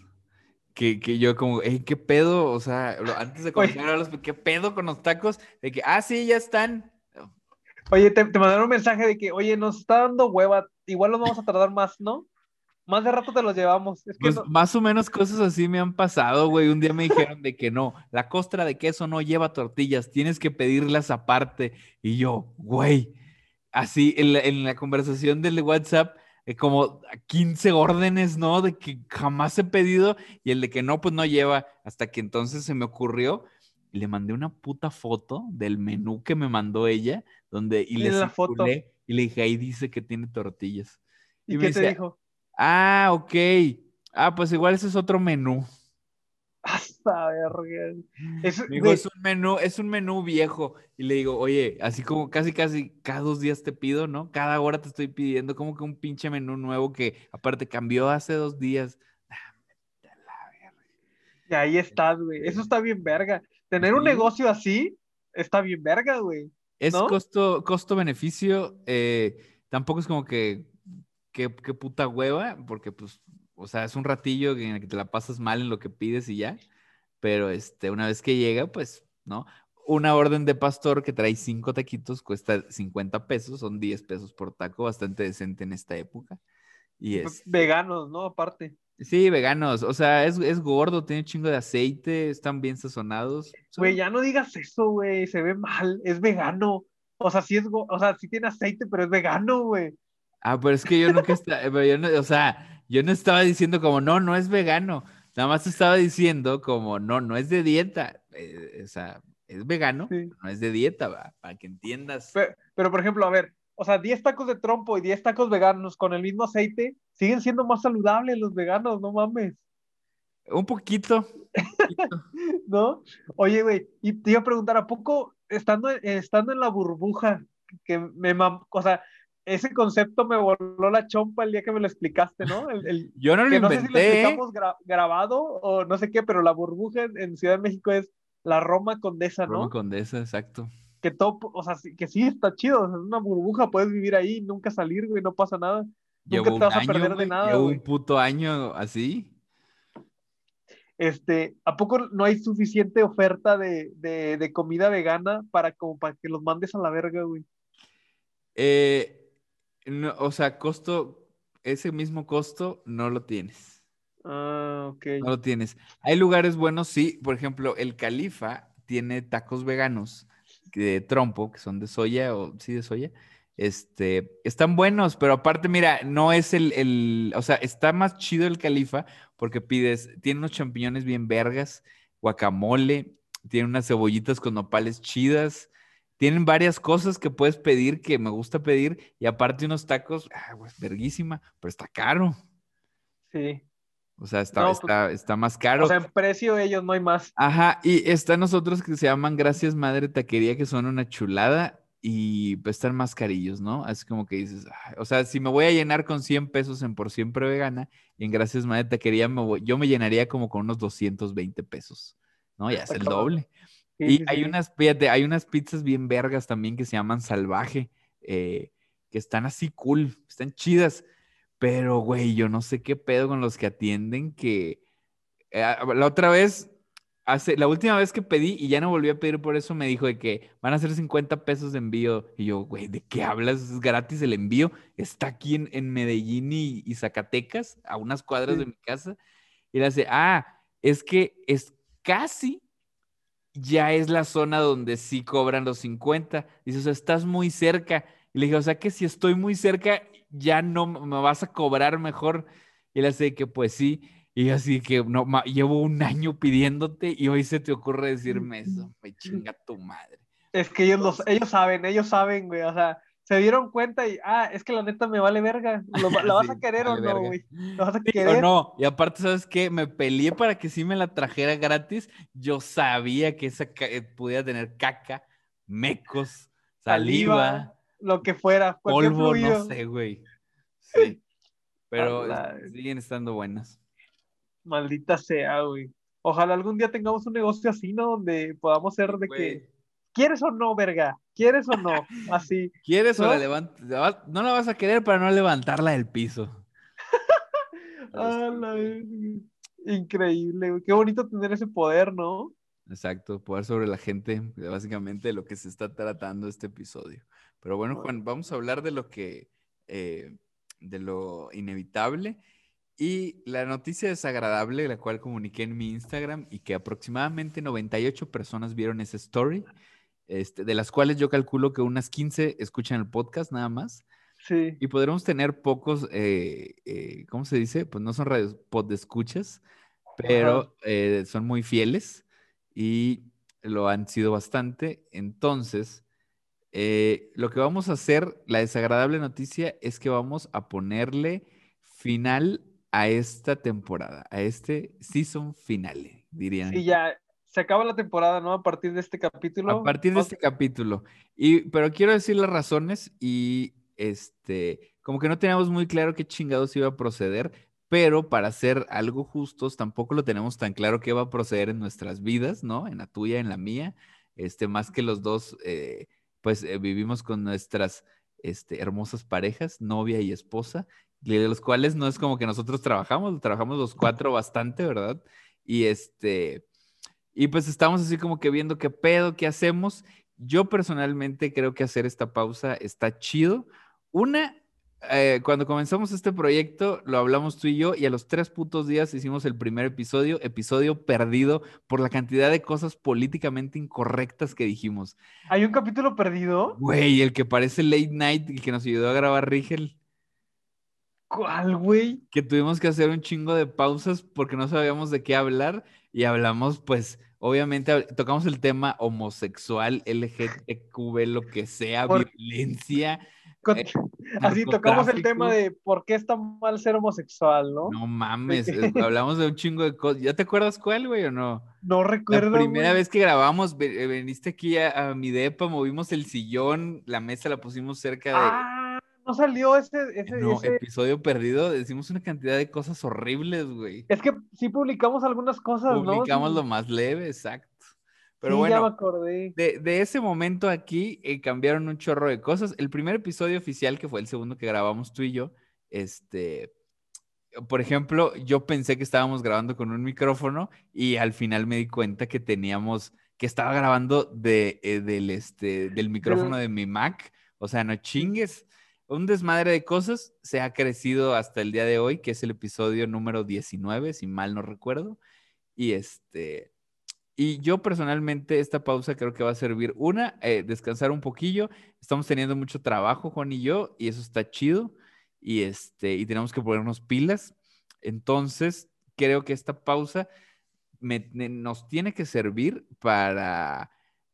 Que, que, yo como, ¿qué pedo? O sea, antes de comenzar a los, ¿qué pedo con los tacos? De que, ah, sí, ya están.
Oye, te, mandaron un mensaje de que, oye, nos está dando hueva, igual nos vamos a tardar más, ¿no? Más de rato te los llevamos.
pues más o menos cosas así me han pasado, güey. Un día me dijeron de que no, la costra de queso no lleva tortillas, tienes que pedirlas aparte. Y yo, güey, así en la, en la conversación del WhatsApp, eh, como 15 órdenes, ¿no? De que jamás he pedido y el de que no, pues no lleva, hasta que entonces se me ocurrió y le mandé una puta foto del menú que me mandó ella, donde y le
la foto.
y le dije, ahí dice que tiene tortillas.
¿Y,
me
qué te
dice,
dijo?
Ah, ok. Ah, pues igual ese es otro menú.
Hasta verga. Es, güey,
es un menú, es un menú viejo. Y le digo, oye, así como casi, casi cada dos días te pido, ¿no? Cada hora te estoy pidiendo como que un pinche menú nuevo que aparte cambió hace dos días.
Y ahí estás, güey. Eso está bien verga. Tener un
Sí.
negocio así está bien verga, güey.
Es costo, costo-beneficio. eh, tampoco es como que, que, que puta hueva, porque pues, o sea, es un ratillo en el que te la pasas mal en lo que pides y ya. Pero este, una vez que llega, pues, ¿no? Una orden de pastor que trae cinco taquitos cuesta 50 pesos, son 10 pesos por taco, bastante decente en esta época. Y es,
Veganos, ¿no? Aparte.
sí, veganos, o sea, es, es gordo, tiene un chingo de aceite, están bien sazonados.
Güey, ya no digas eso, güey. Se ve mal. Es vegano. O sea, sí es, o sea, sí tiene aceite, pero es vegano, güey.
Ah, pero es que yo nunca estaba, pero yo no, o sea, yo no estaba diciendo como, no, no es vegano. Nada más estaba diciendo como, no, no es de dieta. Eh, o sea, es vegano,
Sí.
pero no es de dieta, va, para que entiendas.
Pe- Pero, por ejemplo, a ver, o sea, 10 tacos de trompo y 10 tacos veganos con el mismo aceite siguen siendo más saludables los veganos, no mames,
Un poquito.
¿no? Oye, güey, y te iba a preguntar, ¿a poco estando, estando en la burbuja, que me mam- o sea, ese concepto me voló la chompa el día que me lo explicaste, ¿no? El, el-
Yo no lo
que no sé si lo
inventé. ¿eh?
explicamos gra- grabado o no sé qué, pero la burbuja en, en Ciudad de México es la Roma Condesa, ¿no?
Roma Condesa, exacto.
que todo, o sea, sí- que sí está chido, o sea, es una burbuja, puedes vivir ahí, nunca salir, güey, no pasa nada.
Llevo
Nunca
un
te vas a perder de nada,
llevo
güey.
un puto año así.
Este, ¿a poco no hay suficiente oferta de, de, de comida vegana para como para que los mandes a la verga, güey?
Eh, no, o sea, costo, ese mismo costo no lo tienes.
Ah, ok.
No lo tienes. Hay lugares buenos, sí. Por ejemplo, el Califa tiene tacos veganos de trompo, que son de soya, o sí, de soya. Este, están buenos, pero aparte, mira, no es el, el, o sea, está más chido el Califa porque pides, tiene unos champiñones bien vergas, guacamole, tiene unas cebollitas con nopales chidas, tienen varias cosas que puedes pedir que me gusta pedir, y aparte unos tacos, ah, verguísima, pero está caro.
Sí.
O sea, está,
No, pues,
está, más caro.
O sea, en precio ellos no hay más.
Ajá, y están nosotros que se llaman Gracias Madre Taquería, que son una chulada y pues están más carillos, ¿no? Así como que dices, "Ay", o sea, si me voy a llenar con 100 pesos en por siempre vegana, y en Gracias Madre Taquería me voy- yo me llenaría como con unos 220 pesos, ¿no? Ya es el doble.
Sí,
Y
sí,
hay
sí.
unas, fíjate, hay unas pizzas bien vergas también que se llaman Salvaje, eh, que están así cool, están chidas, pero güey, yo no sé qué pedo con los que atienden que eh, la otra vez, hace, la última vez que pedí y ya no volví a pedir por eso, me dijo de que van a ser 50 pesos de envío. Y yo, güey, ¿de qué hablas? Es gratis el envío. Está aquí en, en Medellín y, y Zacatecas, a unas cuadras de mi casa. Y le hace, ah, es que es casi ya es la zona donde sí cobran los 50. Dice, o sea, estás muy cerca. Y le dije, o sea, que si estoy muy cerca, ya no me vas a cobrar mejor. Y él hace que, pues sí. Y así que, no, ma- llevo un año pidiéndote y hoy se te ocurre decirme eso. Me chinga tu madre.
Es que ellos, los, ellos saben, ellos saben, güey, o sea, se dieron cuenta y, ah, es que la neta me vale verga. ¿Lo- ¿La vas
Sí,
a querer
vale
o no, güey? ¿La vas a
Sí o
querer?
no. Y aparte, ¿sabes qué? Me peleé para que sí me la trajera gratis. Yo sabía que esa ca- eh, podía tener caca, mecos,
Saliva,
saliva,
Lo que fuera,
polvo,
fluido.
no sé, güey. Sí. Pero
la-
siguen estando buenas.
Maldita sea, güey. Ojalá algún día tengamos un negocio así, ¿no? Donde podamos ser de que, ¿quieres o no, verga? ¿Quieres o no? Así.
¿Quieres o
¿no?
la levantas? No la vas a querer para no levantarla del piso.
Ah, la. Increíble. Qué bonito tener ese poder, ¿no?
Exacto, poder sobre la gente, básicamente de lo que se está tratando este episodio. Pero bueno, Juan, vamos a hablar de lo que, eh, de lo inevitable y la noticia desagradable, la cual comuniqué en mi Instagram y que aproximadamente 98 personas vieron esa story, este, de las cuales yo calculo que unas 15 escuchan el podcast nada más.
Sí.
Y podremos tener pocos, eh, eh, ¿cómo se dice? Pues no son radios, escuchas, pero eh, son muy fieles. Y lo han sido bastante. Entonces, eh, lo que vamos a hacer, la desagradable noticia es que vamos a ponerle final a esta temporada, a este season finale, dirían.
Y ya se acaba la temporada, ¿no? A partir de este capítulo.
A partir de este capítulo. Y, pero quiero decir las razones y este, como que no teníamos muy claro qué chingados iba a proceder, pero para ser algo justos, tampoco lo tenemos tan claro qué va a proceder en nuestras vidas, ¿no? En la tuya, en la mía, este, más que los dos, eh, pues eh, vivimos con nuestras este, hermosas parejas, novia y esposa, de los cuales no es como que nosotros trabajamos, trabajamos los cuatro bastante, ¿verdad? Y este, y pues estamos así como que viendo qué pedo, qué hacemos. Yo personalmente creo que hacer esta pausa está chido. Una, eh, cuando comenzamos este proyecto, lo hablamos tú y yo, y a los tres putos días hicimos el primer episodio, episodio perdido por la cantidad de cosas políticamente incorrectas que dijimos.
¿Hay un capítulo perdido?
Güey, el que parece Late Night, el que nos ayudó a grabar Rigel.
¿Cuál, güey?
Que tuvimos que hacer un chingo de pausas porque no sabíamos de qué hablar y hablamos, pues, obviamente, tocamos el tema homosexual, LGTQ, lo que sea, violencia
eh, así tocamos el tema de por qué está mal ser homosexual, ¿no?
No mames, hablamos de un chingo de cosas. ¿Ya te acuerdas cuál, güey, o no?
No recuerdo.
La primera vez que grabamos, eh, viniste aquí a, mi depa, movimos el sillón, la mesa la pusimos cerca de.
Ah, no salió ese. ese
no, episodio perdido, decimos una cantidad de cosas horribles, güey.
Es que sí publicamos algunas cosas,
¿no? Publicamos lo más leve, exacto. Pero bueno,
ya me acordé.
De, ese momento aquí eh, cambiaron un chorro de cosas. El primer episodio oficial, que fue el segundo que grabamos tú y yo, este, por ejemplo, yo pensé que estábamos grabando con un micrófono y al final me di cuenta que teníamos, que estaba grabando de, eh, del, este, del micrófono de mi Mac. O sea, no chingues. Un desmadre de cosas se ha crecido hasta el día de hoy, que es el episodio número 19, si mal no recuerdo. Y este, y yo personalmente esta pausa creo que va a servir, una, eh, descansar un poquillo. Estamos teniendo mucho trabajo, Juan y yo, y eso está chido. Y, este, y tenemos que ponernos pilas. Entonces, creo que esta pausa nos tiene que servir para,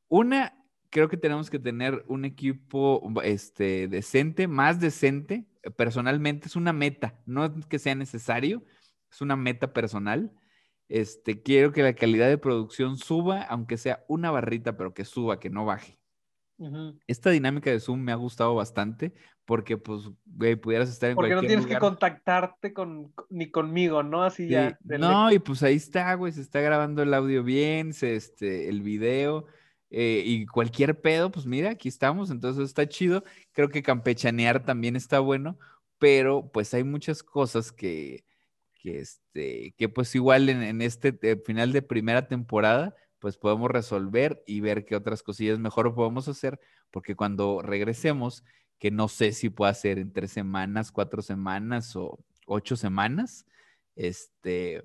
una, creo que tenemos que tener un equipo este, decente, más decente. Personalmente es una meta, no es que sea necesario, es una meta personal este, quiero que la calidad de producción suba, aunque sea una barrita, pero que suba, que no baje. Esta dinámica de Zoom me ha gustado bastante porque, pues, güey, pudieras estar en
porque
cualquier
no tienes que contactarte con, ni conmigo, ¿no? Así ya.
No, y pues ahí está, güey, se está grabando el audio bien, se, este, el video eh, y cualquier pedo, pues mira, aquí estamos, entonces está chido. Creo que campechanear también está bueno, pero pues hay muchas cosas que, que, este, que pues igual en, este eh, final de primera temporada, pues podemos resolver y ver qué otras cosillas mejor podemos hacer, porque cuando regresemos, que no sé si puede ser en tres semanas, cuatro semanas o ocho semanas, este,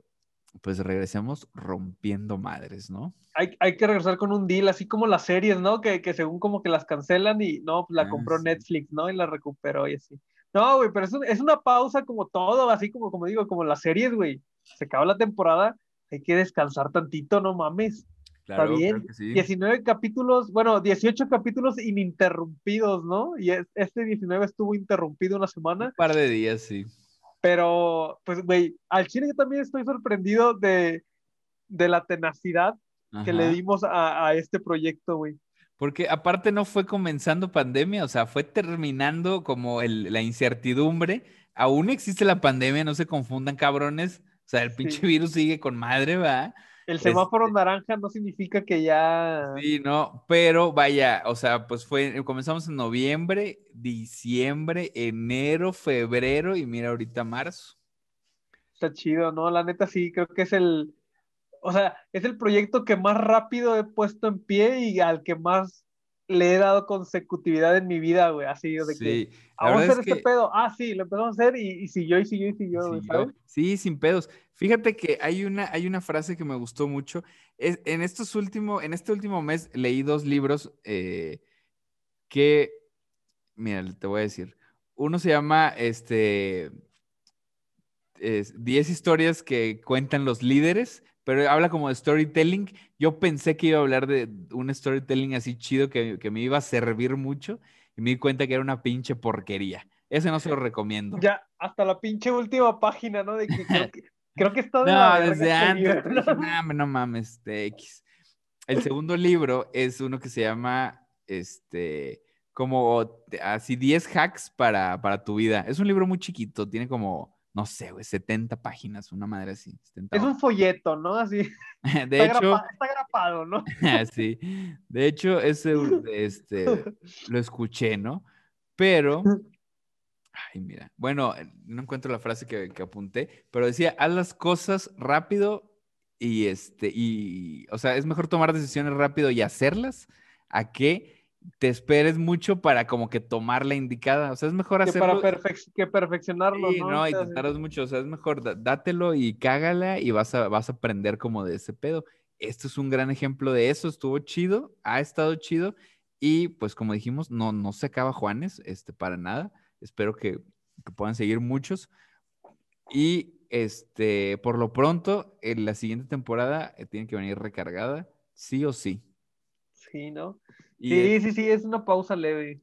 pues regresemos rompiendo madres, ¿no?
Hay, hay, que regresar con un deal, así como las series, ¿no? Que, que según como que las cancelan y no, pues la ah, compró Netflix, ¿no? Y la recuperó y así. No, güey, pero es, es, una pausa como todo, así como, como digo, como las series, güey. Se acaba la temporada, hay que descansar tantito, no mames. Está bien. 19 capítulos, bueno, 18 capítulos ininterrumpidos, ¿no? Y este 19 estuvo interrumpido una semana. Un
par de días, sí.
Pero, pues, güey, al chile yo también estoy sorprendido de, de la tenacidad que le dimos a, a este proyecto, güey.
Porque aparte no fue comenzando pandemia, o sea, fue terminando como la incertidumbre. Aún existe la pandemia, no se confundan, cabrones. O sea, el pinche virus sigue con madre, ¿va?
El semáforo este naranja no significa que ya.
Sí, no, pero vaya, o sea, pues fue, comenzamos en noviembre, diciembre, enero, febrero y mira ahorita marzo.
Está chido, ¿no? La neta sí, creo que es el, o sea, es el proyecto que más rápido he puesto en pie y al que más le he dado consecutividad en mi vida, güey, así de sí, que vamos a hacer este pedo, ah, sí, lo empezamos a hacer y, y siguió y siguió y siguió, ¿sabes?
Sí, sin pedos. Fíjate que hay una, hay una frase que me gustó mucho. Es, en, estos últimos, en este último mes leí dos libros eh, que, mira, te voy a decir. Uno se llama, este, 10 historias que cuentan los líderes pero habla como de storytelling. Yo pensé que iba a hablar de un storytelling así chido que, que me iba a servir mucho y me di cuenta que era una pinche porquería. Ese no se lo recomiendo.
Ya, hasta la pinche última página, ¿no? De que creo que, está de
No, desde antes. no, no mames, de X. El segundo libro es uno que se llama, este, como así 10 hacks para, para tu vida. Es un libro muy chiquito, tiene como, no sé, güey, 70 páginas, una madre así.
es un folleto, ¿no? Así.
De
está
hecho.
está grapado, ¿no?
sí. De hecho, ese, este, lo escuché, ¿no? Pero Ay, mira. Bueno, no encuentro la frase que, apunté, pero decía, haz las cosas rápido y este, y, o sea, es mejor tomar decisiones rápido y hacerlas a que te esperes mucho para como que tomar la indicada. O sea, es mejor
que
hacerlo.
Para que perfeccionarlo,
sí, ¿no? y te tardas mucho. O sea, es mejor dátelo y cágala y vas a, vas a aprender como de ese pedo. Esto es un gran ejemplo de eso. Estuvo chido, ha estado chido. Y pues como dijimos, no, no se acaba Juanes, este, para nada. Espero que, puedan seguir muchos. Y este, por lo pronto, en la siguiente temporada eh, tiene que venir recargada, sí o sí.
Sí, ¿no? Sí, sí, sí, es una pausa leve.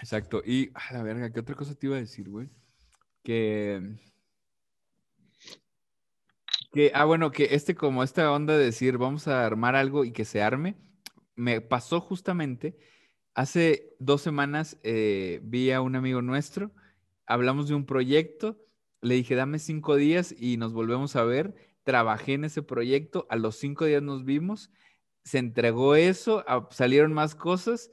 Exacto. Y, a la verga, ¿qué otra cosa te iba a decir, güey? Que. Que, ah, bueno, que este, como esta onda de decir, vamos a armar algo y que se arme, me pasó justamente Hace dos semanas eh, vi a un amigo nuestro, hablamos de un proyecto, le dije, dame cinco días y nos volvemos a ver. Trabajé en ese proyecto, a los cinco días nos vimos, se entregó eso, salieron más cosas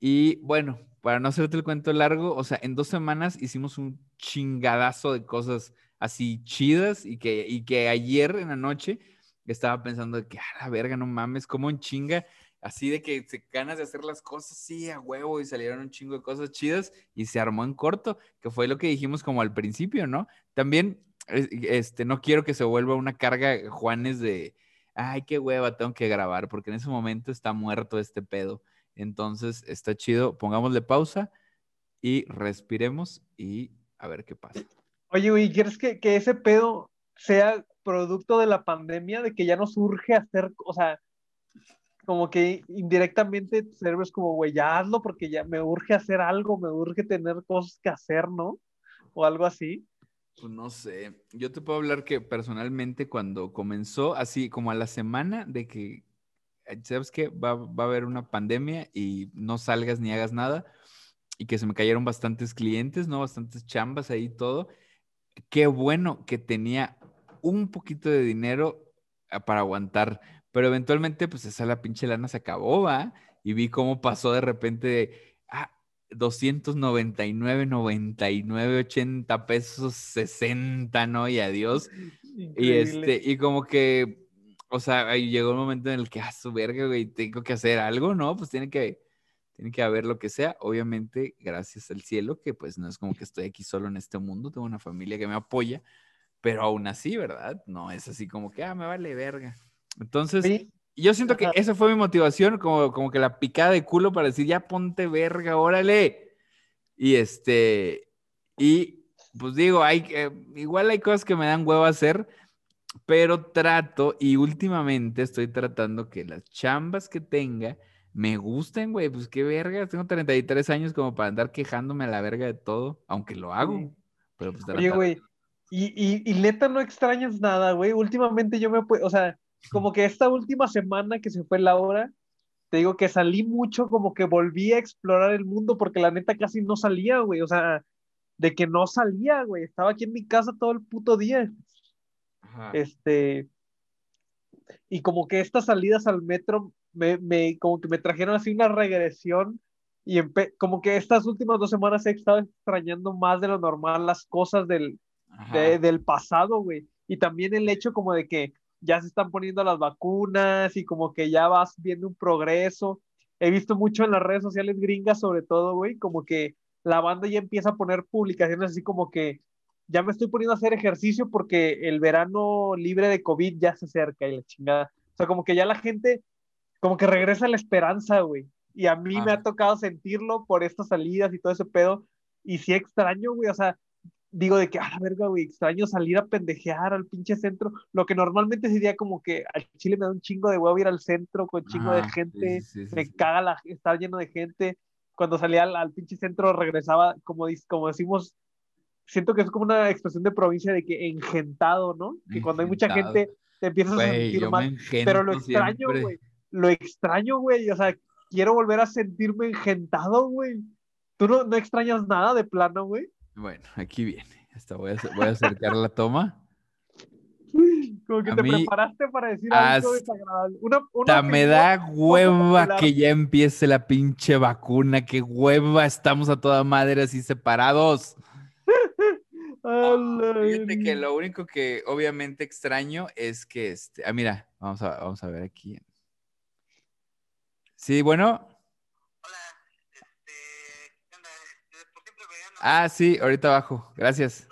y bueno, para no hacerte el cuento largo, o sea, en dos semanas hicimos un chingadazo de cosas así chidas y que, y que ayer en la noche estaba pensando que, a la verga, no mames, como en chinga así de que se ganas de hacer las cosas, sí, a huevo, y salieron un chingo de cosas chidas y se armó en corto, que fue lo que dijimos como al principio, ¿no? También, este, no quiero que se vuelva una carga, Juanes, de, ay, qué hueva, tengo que grabar, porque en ese momento está muerto este pedo. Entonces, está chido, pongámosle pausa y respiremos y a ver qué pasa.
Oye, güey, ¿quieres que, ese pedo sea producto de la pandemia, de que ya no surge hacer, o sea, como que indirectamente tu cerebro es como, güey, ya hazlo porque ya me urge hacer algo, me urge tener cosas que hacer, ¿no? O algo así.
Pues no sé, yo te puedo hablar que personalmente cuando comenzó, así como a la semana de que, eh, ¿sabes qué? Va, va a haber una pandemia y no salgas ni hagas nada y que se me cayeron bastantes clientes, ¿no? Bastantes chambas ahí todo. Qué bueno que tenía un poquito de dinero ah, para aguantar, pero eventualmente, pues esa la pinche lana se acabó, ¿va? Y vi cómo pasó de repente 299, 99, 80 pesos, 60, ¿no? Y adiós. Y este, y como que, o sea, ahí llegó un momento en el que, ah, su verga, güey, tengo que hacer algo, ¿no? Pues tiene que, tiene que haber lo que sea. Obviamente, gracias al cielo, que pues no es como que estoy aquí solo en este mundo, tengo una familia que me apoya, pero aún así, ¿verdad? No es así como que, ah, me vale verga. Entonces, yo siento que esa fue mi motivación, como, como que la picada de culo para decir, ya ponte verga, órale. Y este, y pues digo, hay, eh, igual hay cosas que me dan huevo hacer, pero trato y últimamente estoy tratando que las chambas que tenga me gusten, güey, pues qué verga, tengo 33 años como para andar quejándome a la verga de todo, aunque lo hago. Pero pues,
Oye, güey, y, y, y, neta no extrañas nada, güey, últimamente yo me, o sea, como que esta última semana que se fue Laura, te digo que salí mucho, como que volví a explorar el mundo, porque la neta casi no salía, güey, o sea, de que no salía, güey, estaba aquí en mi casa todo el puto día. Este, y como que estas salidas al metro me, me, como que me trajeron así una regresión y como que estas últimas dos semanas he estado extrañando más de lo normal las cosas del, del pasado, güey. Y también el hecho como de que ya se están poniendo las vacunas y como que ya vas viendo un progreso. He visto mucho en las redes sociales gringas, sobre todo, güey, como que la banda ya empieza a poner publicaciones así como que ya me estoy poniendo a hacer ejercicio porque el verano libre de COVID ya se acerca y la chingada. O sea, como que ya la gente, como que regresa la esperanza, güey. Y a mí me ha tocado sentirlo por estas salidas y todo ese pedo. Y sí extraño, güey, o sea, digo de que, ah, verga, güey, extraño salir a pendejear al pinche centro. Lo que normalmente sería como que al Chile me da un chingo de huevo ir al centro con chingo de gente, me caga la, estar lleno de gente. Cuando salía al, pinche centro regresaba, como, como decimos, siento que es como una expresión de provincia de que engentado, ¿no? Que cuando hay mucha gente te empiezas a sentir mal. Pero lo extraño, güey. Lo extraño, güey. O sea, quiero volver a sentirme engentado, güey. ¿Tú no, no extrañas nada de plano, güey?
Bueno, aquí viene. Hasta voy, a, voy a acercar la toma.
Como que te preparaste para decir algo desagradable. Una,
me da hueva que ya empiece la pinche vacuna. Qué hueva, estamos a toda madre así separados. fíjate que lo único que obviamente extraño es que este. Ah, mira, vamos a, vamos a ver aquí. Sí, bueno. Ah, sí, ahorita abajo. Gracias.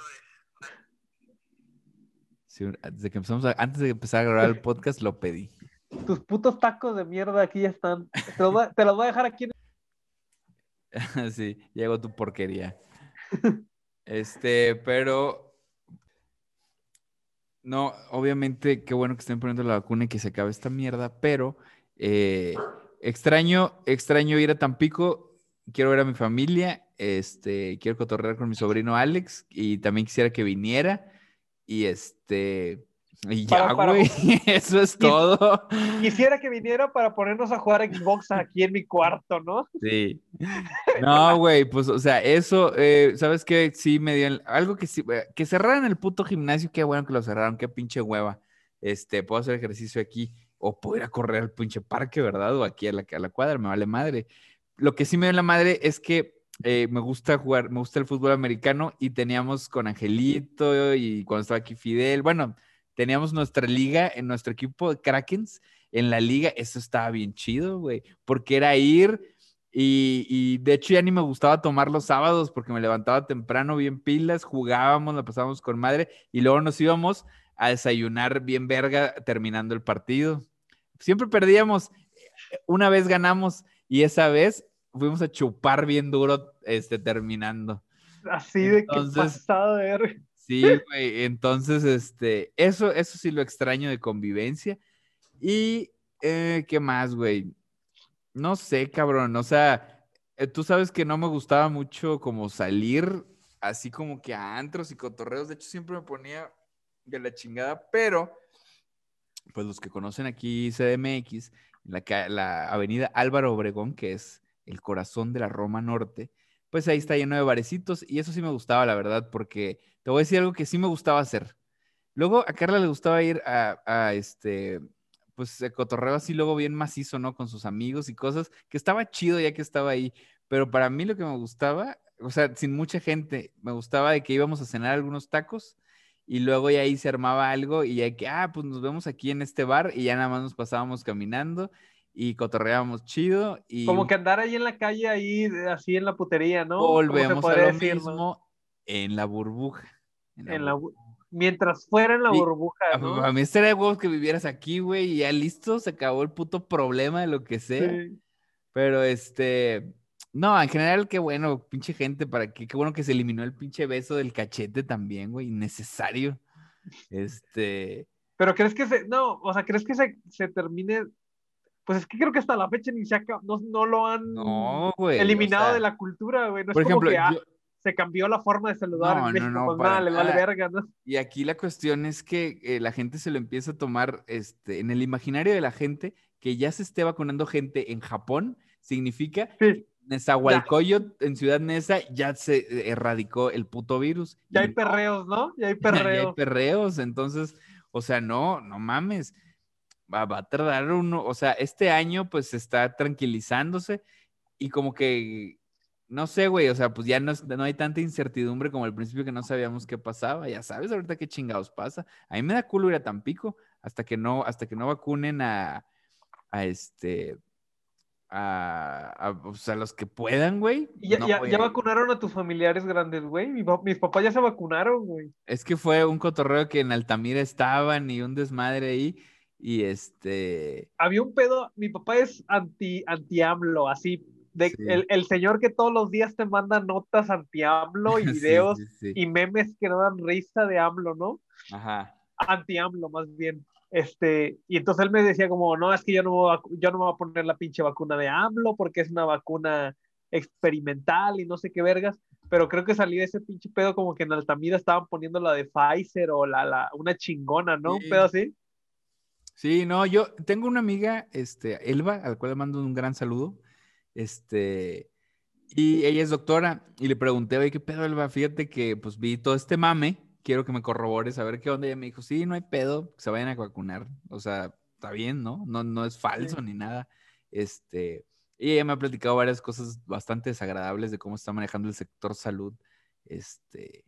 desde que empezamos antes de empezar a grabar el podcast, lo pedí.
Tus putos tacos de mierda aquí ya están. Te los voy, a dejar aquí.
sí, llegó tu porquería. Este, pero. No, obviamente, qué bueno que estén poniendo la vacuna y que se acabe esta mierda, pero eh, extraño, extraño ir a Tampico, quiero ver a mi familia este, quiero cotorrear con mi sobrino Alex y también quisiera que viniera. Y este, y ya, güey, eso es todo.
Quisiera que viniera para ponernos a jugar Xbox aquí en mi cuarto, ¿no?
Sí. No, güey, pues, o sea, eso, eh, ¿sabes qué? Sí, me dio algo que sí, eh, que cerraran el puto gimnasio, qué bueno que lo cerraron, qué pinche hueva. Este, puedo hacer ejercicio aquí o puedo ir a correr al pinche parque, ¿verdad? O aquí a la, a la cuadra, me vale madre. Lo que sí me dio la madre es que eh, me gusta jugar, me gusta el fútbol americano y teníamos con Angelito y cuando estaba aquí Fidel, bueno, teníamos nuestra liga en nuestro equipo de Krakens, en la liga, eso estaba bien chido, güey, porque era ir y, de hecho ya ni me gustaba tomar los sábados porque me levantaba temprano, bien pilas, jugábamos, la pasábamos con madre y luego nos íbamos a desayunar bien verga terminando el partido. Siempre perdíamos, una vez ganamos y esa vez fuimos a chupar bien duro este, terminando.
Así de que pasado de ver.
Sí, güey. Entonces, este, eso, eso sí lo extraño de convivencia. Y, eh, ¿qué más, güey? No sé, cabrón. O sea, eh, tú sabes que no me gustaba mucho como salir así como que a antros y cotorreos. De hecho, siempre me ponía de la chingada, pero, pues los que conocen aquí CDMX, la, la avenida Álvaro Obregón, que es el corazón de la Roma Norte, pues ahí está lleno de barecitos y eso sí me gustaba, la verdad, porque te voy a decir algo que sí me gustaba hacer. Luego a Carla le gustaba ir a, este, pues cotorreo así luego bien macizo, ¿no? Con sus amigos y cosas, que estaba chido ya que estaba ahí, pero para mí lo que me gustaba, o sea, sin mucha gente, me gustaba de que íbamos a cenar algunos tacos y luego ya ahí se armaba algo y ya que, ah, pues nos vemos aquí en este bar y ya nada más nos pasábamos caminando y cotorreábamos chido. Y...
Como que andar ahí en la calle, ahí así en la putería, ¿no?
Volvemos a lo mismo en la burbuja.
En la, Mientras fuera en la burbuja,
¿no? A, mí estaría huevos que vivieras aquí, güey, y ya listo, se acabó el puto problema de lo que sea. Pero este, no, en general, qué bueno, pinche gente, para que, qué bueno que se eliminó el pinche beso del cachete también, güey, innecesario. Este.
Pero crees que se, no, o sea, crees que se, se termine pues es que creo que hasta la fecha ni se no, no lo han eliminado de la cultura, güey. No por es ejemplo, como que se cambió la forma de saludar en México, no, pues nada, le vale verga, ¿no?
Y aquí la cuestión es que eh, la gente se lo empieza a tomar, este, en el imaginario de la gente, que ya se esté vacunando gente en Japón, significa sí. Nezahualcóyotl, en Ciudad Neza, ya se erradicó el puto virus.
Ya hay perreos, ¿no? Ya hay perreos. ya
hay perreos, entonces, o sea, no, no mames va, a tardar uno, o sea, este año pues está tranquilizándose y como que, no sé, güey, o sea, pues ya no, no hay tanta incertidumbre como al principio que no sabíamos qué pasaba, ya sabes ahorita qué chingados pasa. A mí me da culo ir a Tampico hasta que no, hasta que no vacunen a, a este, a, a, los que puedan, güey.
Ya, ya, vacunaron a tus familiares grandes, güey. mis papás ya se vacunaron, güey.
Es que fue un cotorreo que en Altamira estaban y un desmadre ahí. Y este.
Había un pedo, mi papá es anti, anti AMLO, así, De, el, señor que todos los días te manda notas anti-AMLO y videos y memes que no dan risa de AMLO, ¿no?
Ajá.
Anti-AMLO, más bien. Este, y entonces él me decía como, no, es que yo no, me voy a, yo no me voy a poner la pinche vacuna de AMLO porque es una vacuna experimental y no sé qué vergas, pero creo que salí de ese pinche pedo como que en Altamira estaban poniendo la de Pfizer o la, la una chingona, ¿no? Un pedo así.
Sí, no, yo tengo una amiga, este, Elba, al cual le mando un gran saludo, este, y ella es doctora, y le pregunté, oye, ¿qué pedo, Elba? Fíjate que, pues, vi todo este mame, quiero que me corrobores, a ver qué onda, y ella me dijo, sí, no hay pedo, que se vayan a vacunar, o sea, está bien, ¿no? No, no es falso ni nada, este, y ella me ha platicado varias cosas bastante desagradables de cómo está manejando el sector salud, este,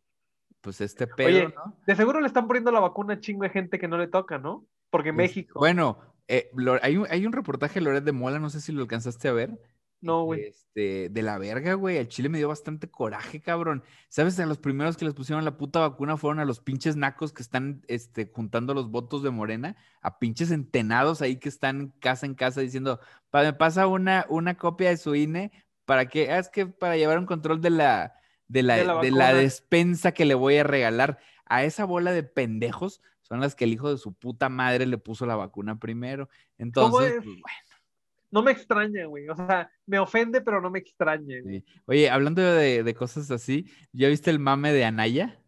pues este pedo, ¿no?
De seguro le están poniendo la vacuna a chingo de gente que no le toca, ¿no? Porque México.
Bueno, eh, hay, un, hay un reportaje de Loret de Mola, no sé si lo alcanzaste a ver.
No, güey.
Este, de la verga, güey. El Chile me dio bastante coraje, cabrón. ¿Sabes? A los primeros que les pusieron la puta vacuna fueron a los pinches nacos que están este, juntando los votos de Morena, a pinches entenados ahí que están casa en casa diciendo, me pasa una, una copia de su INE para que, ah, es que para llevar un control de la, de la, de la despensa que le voy a regalar. A esa bola de pendejos son las que el hijo de su puta madre le puso la vacuna primero. Entonces, pues, bueno
no me extraña, güey. O sea, me ofende, pero no me extraña.
Oye, hablando de, cosas así, ¿ya viste el mame de Anaya?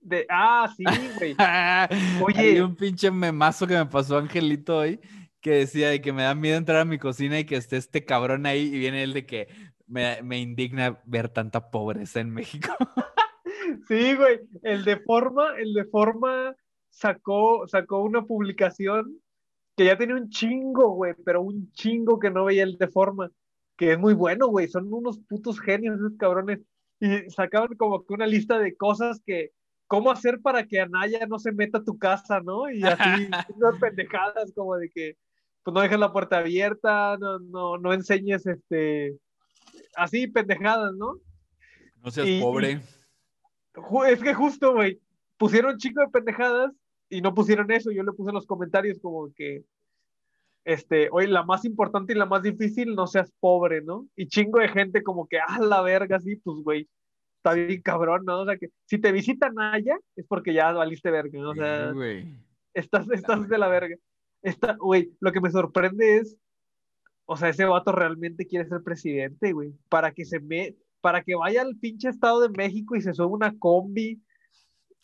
De, ah, sí, güey.
Oye. Hay un pinche memazo que me pasó Angelito hoy que decía de que me da miedo entrar a mi cocina y que esté este cabrón ahí y viene él de que me, me indigna ver tanta pobreza en México.
sí, güey. El de forma, el de forma sacó, sacó una publicación que ya tenía un chingo, güey, pero un chingo que no veía el de forma, que es muy bueno, güey, son unos putos genios esos cabrones. Y sacaban como que una lista de cosas que, cómo hacer para que Anaya no se meta a tu casa, ¿no? Y así, unas pendejadas como de que, pues no dejes la puerta abierta, no, no, no enseñes, este, así, pendejadas, ¿no?
No seas pobre.
Es que justo, güey, pusieron chico de pendejadas y no pusieron eso, yo le puse en los comentarios como que, este, oye, la más importante y la más difícil, no seas pobre, ¿no? Y chingo de gente como que, ah, la verga, sí, pues, güey, está bien cabrón, ¿no? O sea, que si te visitan allá, es porque ya valiste verga, ¿no? O sea, estás, estás de la verga. Está, güey, lo que me sorprende es, o sea, ese vato realmente quiere ser presidente, güey, para que se me, para que vaya al pinche Estado de México y se suba una combi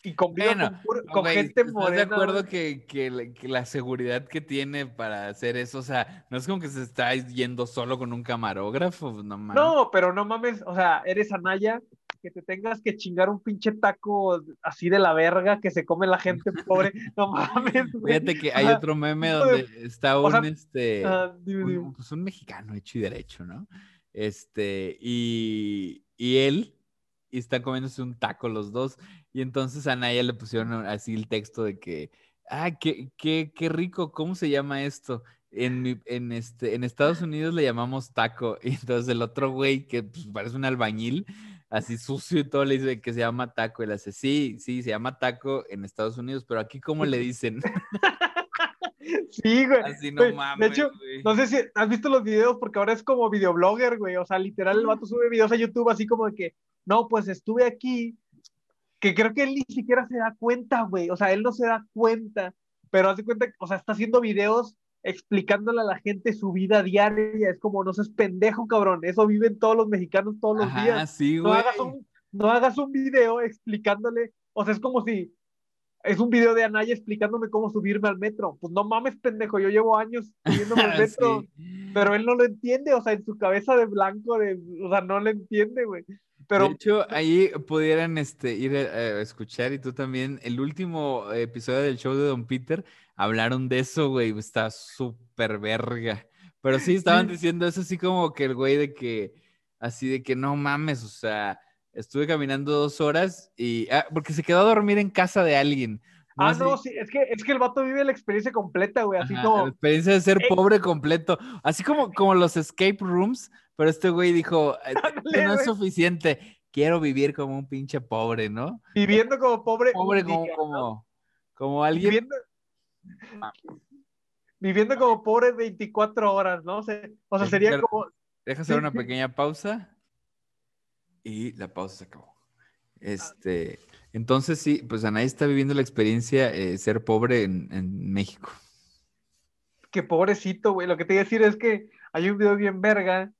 y con, gente morena.
de acuerdo que, que, la seguridad que tiene para hacer eso, o sea, no es como que se está yendo solo con un camarógrafo, pues, no mames.
No, pero no mames, o sea, eres Anaya, que te tengas que chingar un pinche taco así de la verga que se come la gente pobre, no mames.
Fíjate que hay otro meme donde está un, este, pues un mexicano hecho y derecho, ¿no? Este, y, y él, y están comiéndose un taco los dos. Y entonces a Naya le pusieron así el texto de que, ah, qué, qué, qué rico, ¿cómo se llama esto? En, en, este, en Estados Unidos le llamamos taco. Y entonces el otro güey, que pues, parece un albañil, así sucio y todo, le dice que se llama taco. Y le hace, sí, sí, se llama taco en Estados Unidos, pero aquí, ¿cómo le dicen?
Sí, güey. Así no mames. De hecho, no sé si has visto los videos porque ahora es como videoblogger, güey. O sea, literal, el vato sube videos a YouTube así como de que, no, pues estuve aquí que creo que él ni siquiera se da cuenta, güey. O sea, él no se da cuenta, pero hace cuenta, o sea, está haciendo videos explicándole a la gente su vida diaria. Es como, no seas pendejo, cabrón. Eso viven todos los mexicanos todos los días.
Sí,
no, hagas un, no hagas un video explicándole, o sea, es como si es un video de Anaya explicándome cómo subirme al metro. Pues no mames, pendejo, yo llevo años subiéndome al metro, pero él no lo entiende, o sea, en su cabeza de blanco, de, o sea, no lo entiende, güey. Pero...
De hecho, ahí pudieran este, ir a, escuchar y tú también. El último episodio del show de Don Peter hablaron de eso, güey. Está súper verga. Pero sí, estaban diciendo eso así como que el güey de que, así de que no mames, o sea, estuve caminando dos horas y, ah, porque se quedó a dormir en casa de alguien.
ah, no, sí, es que, es que el vato vive la experiencia completa, güey, así como...
La experiencia de ser pobre completo, así como, como los escape rooms, pero este güey dijo, eh, no es suficiente, quiero vivir como un pinche pobre, ¿no?
Viviendo como pobre.
Pobre como, como, alguien.
Viviendo, como pobre 24 horas, ¿no? O sea, sería como...
Deja hacer una pequeña pausa. Y la pausa se acabó. Este, entonces sí, pues Anaí está viviendo la experiencia de ser pobre en, en México.
Qué pobrecito, güey. Lo que te iba a decir es que hay un video bien verga.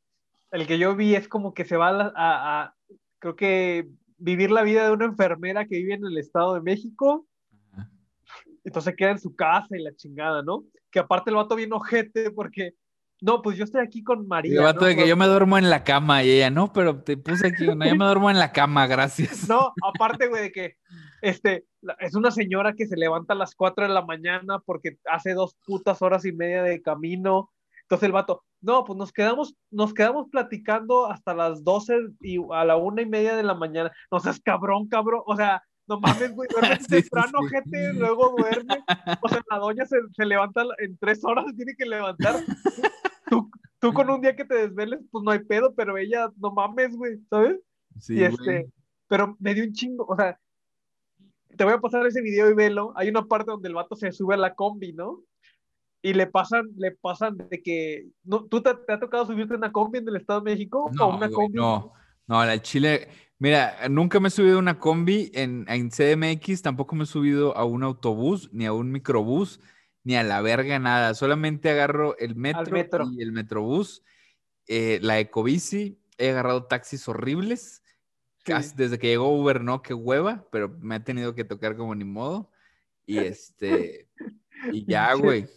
El que yo vi es como que se va a, a creo que vivir la vida de una enfermera que vive en el Estado de México. Entonces queda en su casa y la chingada, ¿no? Que aparte el vato bien ojete porque, no, pues yo estoy aquí con María.
El vato de que yo me duermo en la cama y ella, no, pero te puse aquí, no, yo me duermo en la cama, gracias.
No, aparte, güey, de que, este, es una señora que se levanta a las 4 de la mañana porque hace dos putas horas y media de camino. Entonces el vato, no, pues nos quedamos, nos quedamos platicando hasta las 12 y a la una y media de la mañana. No seas cabrón, cabrón. O sea, no mames, güey, duerme temprano, gente, luego duerme. O sea, la doña se, se, levanta en tres horas, tiene que levantar. Tú, con un día que te desveles, pues no hay pedo, pero ella, no mames, güey, ¿sabes? Sí, y este, pero me dio un chingo, o sea, te voy a pasar ese video y velo. Hay una parte donde el vato se sube a la combi, ¿no? y le pasan, le pasan de que, no, ¿tú te, ha tocado subirte una combi en el Estado de México?
No, una combi? no, no, la Chile, mira, nunca me he subido a una combi en, en, CDMX, tampoco me he subido a un autobús, ni a un microbús, ni a la verga, nada, solamente agarro el metro, y el metrobús, eh, la ecobici, he agarrado taxis horribles, casi desde que llegó Uber, no, qué hueva, pero me ha tenido que tocar como ni modo, y este, y ya, güey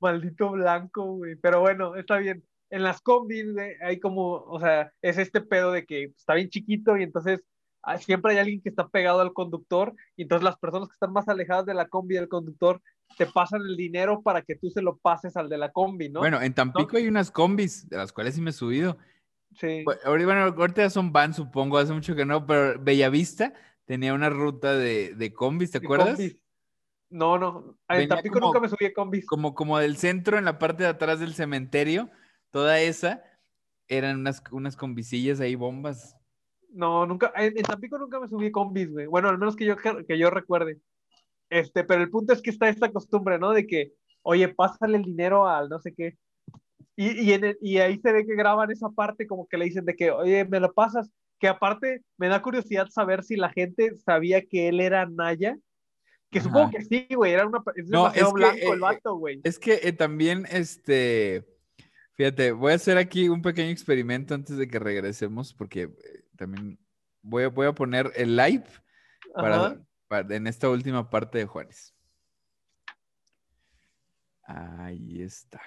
maldito blanco, güey. Pero bueno, está bien. En las combis, güey, hay como, o sea, es este pedo de que está bien chiquito y entonces ah, siempre hay alguien que está pegado al conductor y entonces las personas que están más alejadas de la combi del conductor te pasan el dinero para que tú se lo pases al de la combi, ¿no?
Bueno, en Tampico hay unas combis de las cuales sí me he subido.
Sí.
Bueno, ahorita son van, supongo, hace mucho que no, pero Bellavista tenía una ruta de, de combis, ¿te acuerdas?
No, no. En Tampico nunca me subí a combis.
Como, como del centro, en la parte de atrás del cementerio, toda esa, eran unas, unas combicillas ahí, bombas.
No, nunca, en, Tampico nunca me subí a combis, güey. Bueno, al menos que yo, que yo recuerde. Este, pero el punto es que está esta costumbre, ¿no? De que, oye, pásale el dinero al no sé qué. Y, y, en y ahí se ve que graban esa parte como que le dicen de que, oye, me lo pasas. Que aparte me da curiosidad saber si la gente sabía que él era Naya que supongo que sí, güey, era una, es demasiado blanco el eh, vato, güey.
Es que eh, también, este, fíjate, voy a hacer aquí un pequeño experimento antes de que regresemos, porque eh, también voy a, voy a poner el live para, en esta última parte de Juárez. Ahí está.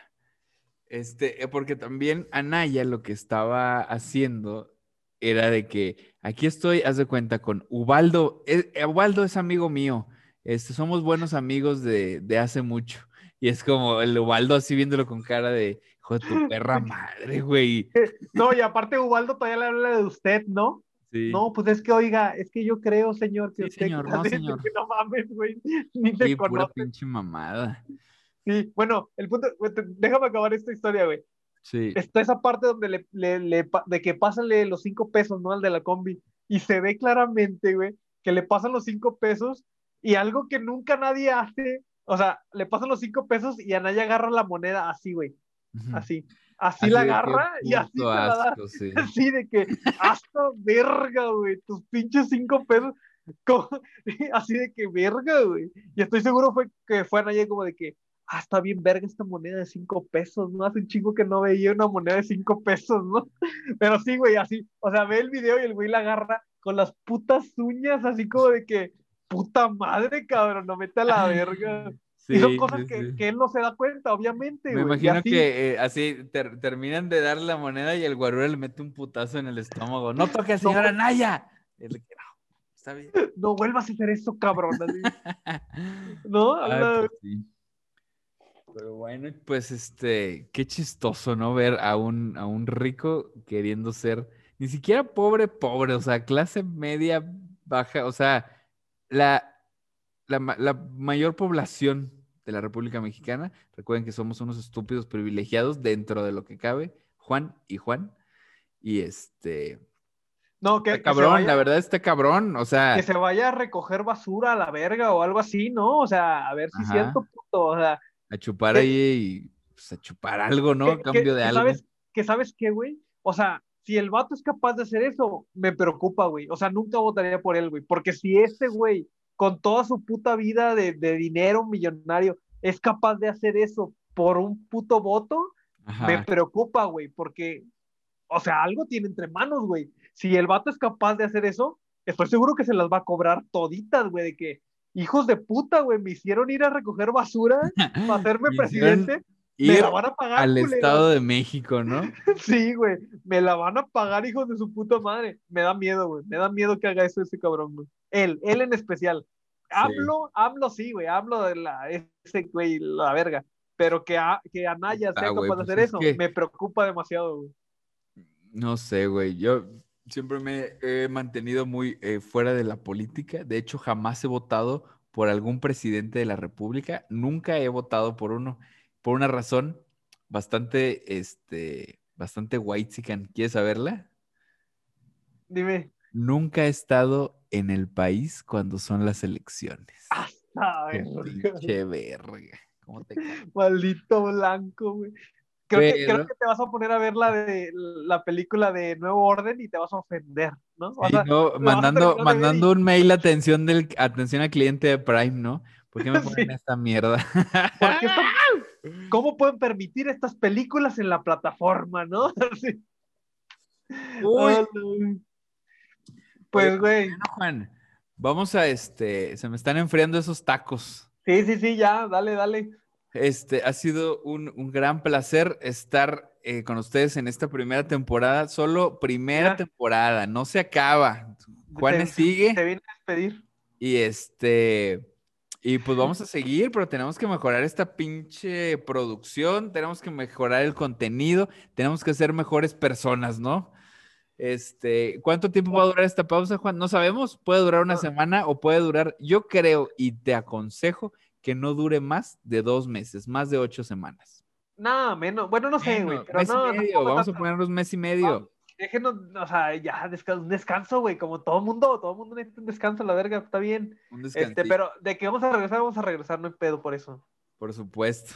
Este, porque también Anaya lo que estaba haciendo era de que aquí estoy, haz de cuenta, con Ubaldo. Ubaldo es amigo mío este, somos buenos amigos de, hace mucho. Y es como el Ubaldo así viéndolo con cara de, hijo de tu perra madre, güey.
No, y aparte Ubaldo todavía le habla de usted, ¿no? Sí. No, pues es que, oiga, es que yo creo, señor, que
sí, señor, no, señor.
no mames, güey, ni te pura
pinche mamada.
Sí, bueno, el punto, déjame acabar esta historia, güey.
Sí.
Está esa parte donde le, le, le, de que pásale los cinco pesos, ¿no? Al de la combi. Y se ve claramente, güey, que le pasan los cinco pesos y algo que nunca nadie hace, o sea, le pasan los cinco pesos y Anaya agarra la moneda así, güey. Así. Así, la agarra y así la da. Así de que, hasta verga, güey, tus pinches cinco pesos. así de que verga, güey. Y estoy seguro fue que fue Anaya como de que, ah, está bien verga esta moneda de cinco pesos, ¿no? Hace un chingo que no veía una moneda de cinco pesos, ¿no? Pero sí, güey, así. O sea, ve el video y el güey la agarra con las putas uñas, así como de que, puta madre, cabrón, no mete a la verga. Y son cosas que, que, él no se da cuenta, obviamente.
Me imagino que eh, así terminan de dar la moneda y el guarura le mete un putazo en el estómago. No toques, señora no. Naya. Él, está bien.
No vuelvas a hacer eso, cabrón. ¿No?
Pues Pero bueno, pues este, qué chistoso, ¿no? Ver a un, a un rico queriendo ser ni siquiera pobre, pobre, o sea, clase media baja, o sea, la, la, mayor población de la República Mexicana, recuerden que somos unos estúpidos privilegiados dentro de lo que cabe, Juan y Juan, y este...
No, que,
cabrón, la verdad está cabrón, o sea...
Que se vaya a recoger basura a la verga o algo así, ¿no? O sea, a ver si siento puto, o sea...
A chupar ahí y pues, a chupar algo, ¿no? A cambio de algo.
¿Sabes que sabes qué, güey? o sea, si el vato es capaz de hacer eso, me preocupa, güey. O sea, nunca votaría por él, güey. Porque si este güey, con toda su puta vida de, de dinero millonario, es capaz de hacer eso por un puto voto, me preocupa, güey. Porque, o sea, algo tiene entre manos, güey. Si el vato es capaz de hacer eso, estoy seguro que se las va a cobrar toditas, güey, de que hijos de puta, güey, me hicieron ir a recoger basura para hacerme presidente. Me la van a pagar.
Al Estado de México, ¿no?
sí, güey. Me la van a pagar, hijos de su puta madre. Me da miedo, güey. Me da miedo que haga eso ese cabrón, güey. Él, él en especial. Hablo, hablo sí, güey. Hablo de la, ese güey, la verga. Pero que, a, que Anaya sea capaz de pues hacer eso, me preocupa demasiado, güey.
No sé, güey. Yo siempre me he mantenido muy eh, fuera de la política. De hecho, jamás he votado por algún presidente de la República. Nunca he votado por uno. Por una razón bastante, este, bastante white ¿Quieres saberla?
Dime.
Nunca he estado en el país cuando son las elecciones.
Ah,
Qué verga. ¿Cómo te
Maldito blanco, güey. Creo, que, te vas a poner a ver la de la película de Nuevo Orden y te vas a ofender, ¿no?
mandando, mandando un mail atención del atención al cliente de Prime, ¿no? ¿Por qué me ponen esta mierda?
¿Cómo pueden permitir estas películas en la plataforma, no? Pues, güey.
Juan, vamos a este. Se me están enfriando esos tacos.
Sí, sí, sí, ya, dale, dale.
Este, ha sido un, gran placer estar eh, con ustedes en esta primera temporada. Solo primera temporada, no se acaba. Juanes sigue.
Te viene a despedir.
Y este, y pues vamos a seguir, pero tenemos que mejorar esta pinche producción, tenemos que mejorar el contenido, tenemos que ser mejores personas, ¿no? Este, ¿cuánto tiempo va a durar esta pausa, Juan? No sabemos, puede durar una semana o puede durar, yo creo y te aconsejo que no dure más de dos meses, más de ocho semanas.
No, menos. Bueno, no sé, güey. Pero no,
Vamos a poner un mes y medio.
Déjenos, o sea, ya, un descanso, güey. Como todo mundo, todo mundo necesita un descanso, la verga, está bien. Un este, pero de que vamos a regresar, vamos a regresar, no hay pedo por eso.
Por supuesto.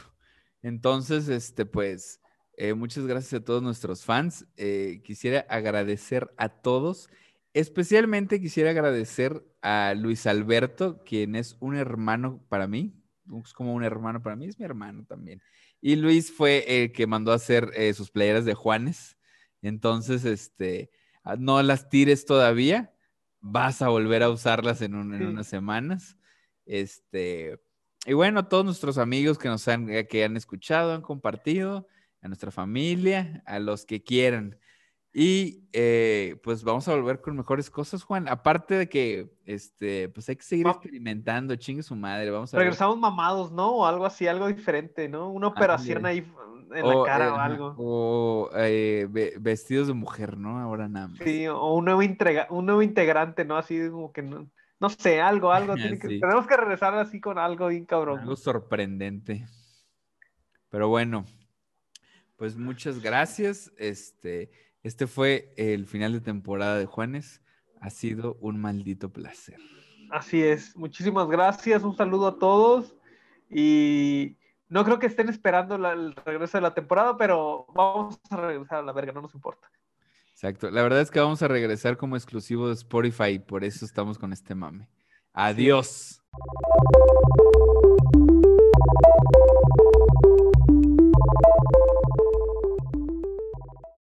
Entonces, este, pues, eh, muchas gracias a todos nuestros fans. Eh, quisiera agradecer a todos. Especialmente quisiera agradecer a Luis Alberto, quien es un hermano para mí es como un hermano para mí, es mi hermano también. Y Luis fue el que mandó a hacer eh, sus playeras de Juanes. Entonces, este, ah, no las tires todavía, vas a volver a usarlas en, unas semanas. Este, y bueno, a todos nuestros amigos que nos han, eh, que han escuchado, han compartido, a nuestra familia, a los que quieran. Y eh, pues vamos a volver con mejores cosas, Juan. Aparte de que este, pues hay que seguir experimentando, chingue su madre. Vamos a
Regresamos mamados, ¿no? O algo así, algo diferente, ¿no? Una operación ahí en la cara eh, o algo.
O eh, vestidos de mujer, ¿no? Ahora nada más.
Sí, o un nuevo, un nuevo integrante, ¿no? Así como que no, no sé, algo, algo. tenemos que regresar así con algo bien cabrón.
Algo sorprendente. Pero bueno, pues muchas gracias. Este. Este fue el final de temporada de Juanes. Ha sido un maldito placer.
Así es. Muchísimas gracias. Un saludo a todos. Y no creo que estén esperando el regreso de la temporada, pero vamos a regresar a la verga, no nos importa.
Exacto. La verdad es que vamos a regresar como exclusivo de Spotify, por eso estamos con este mame. Adiós.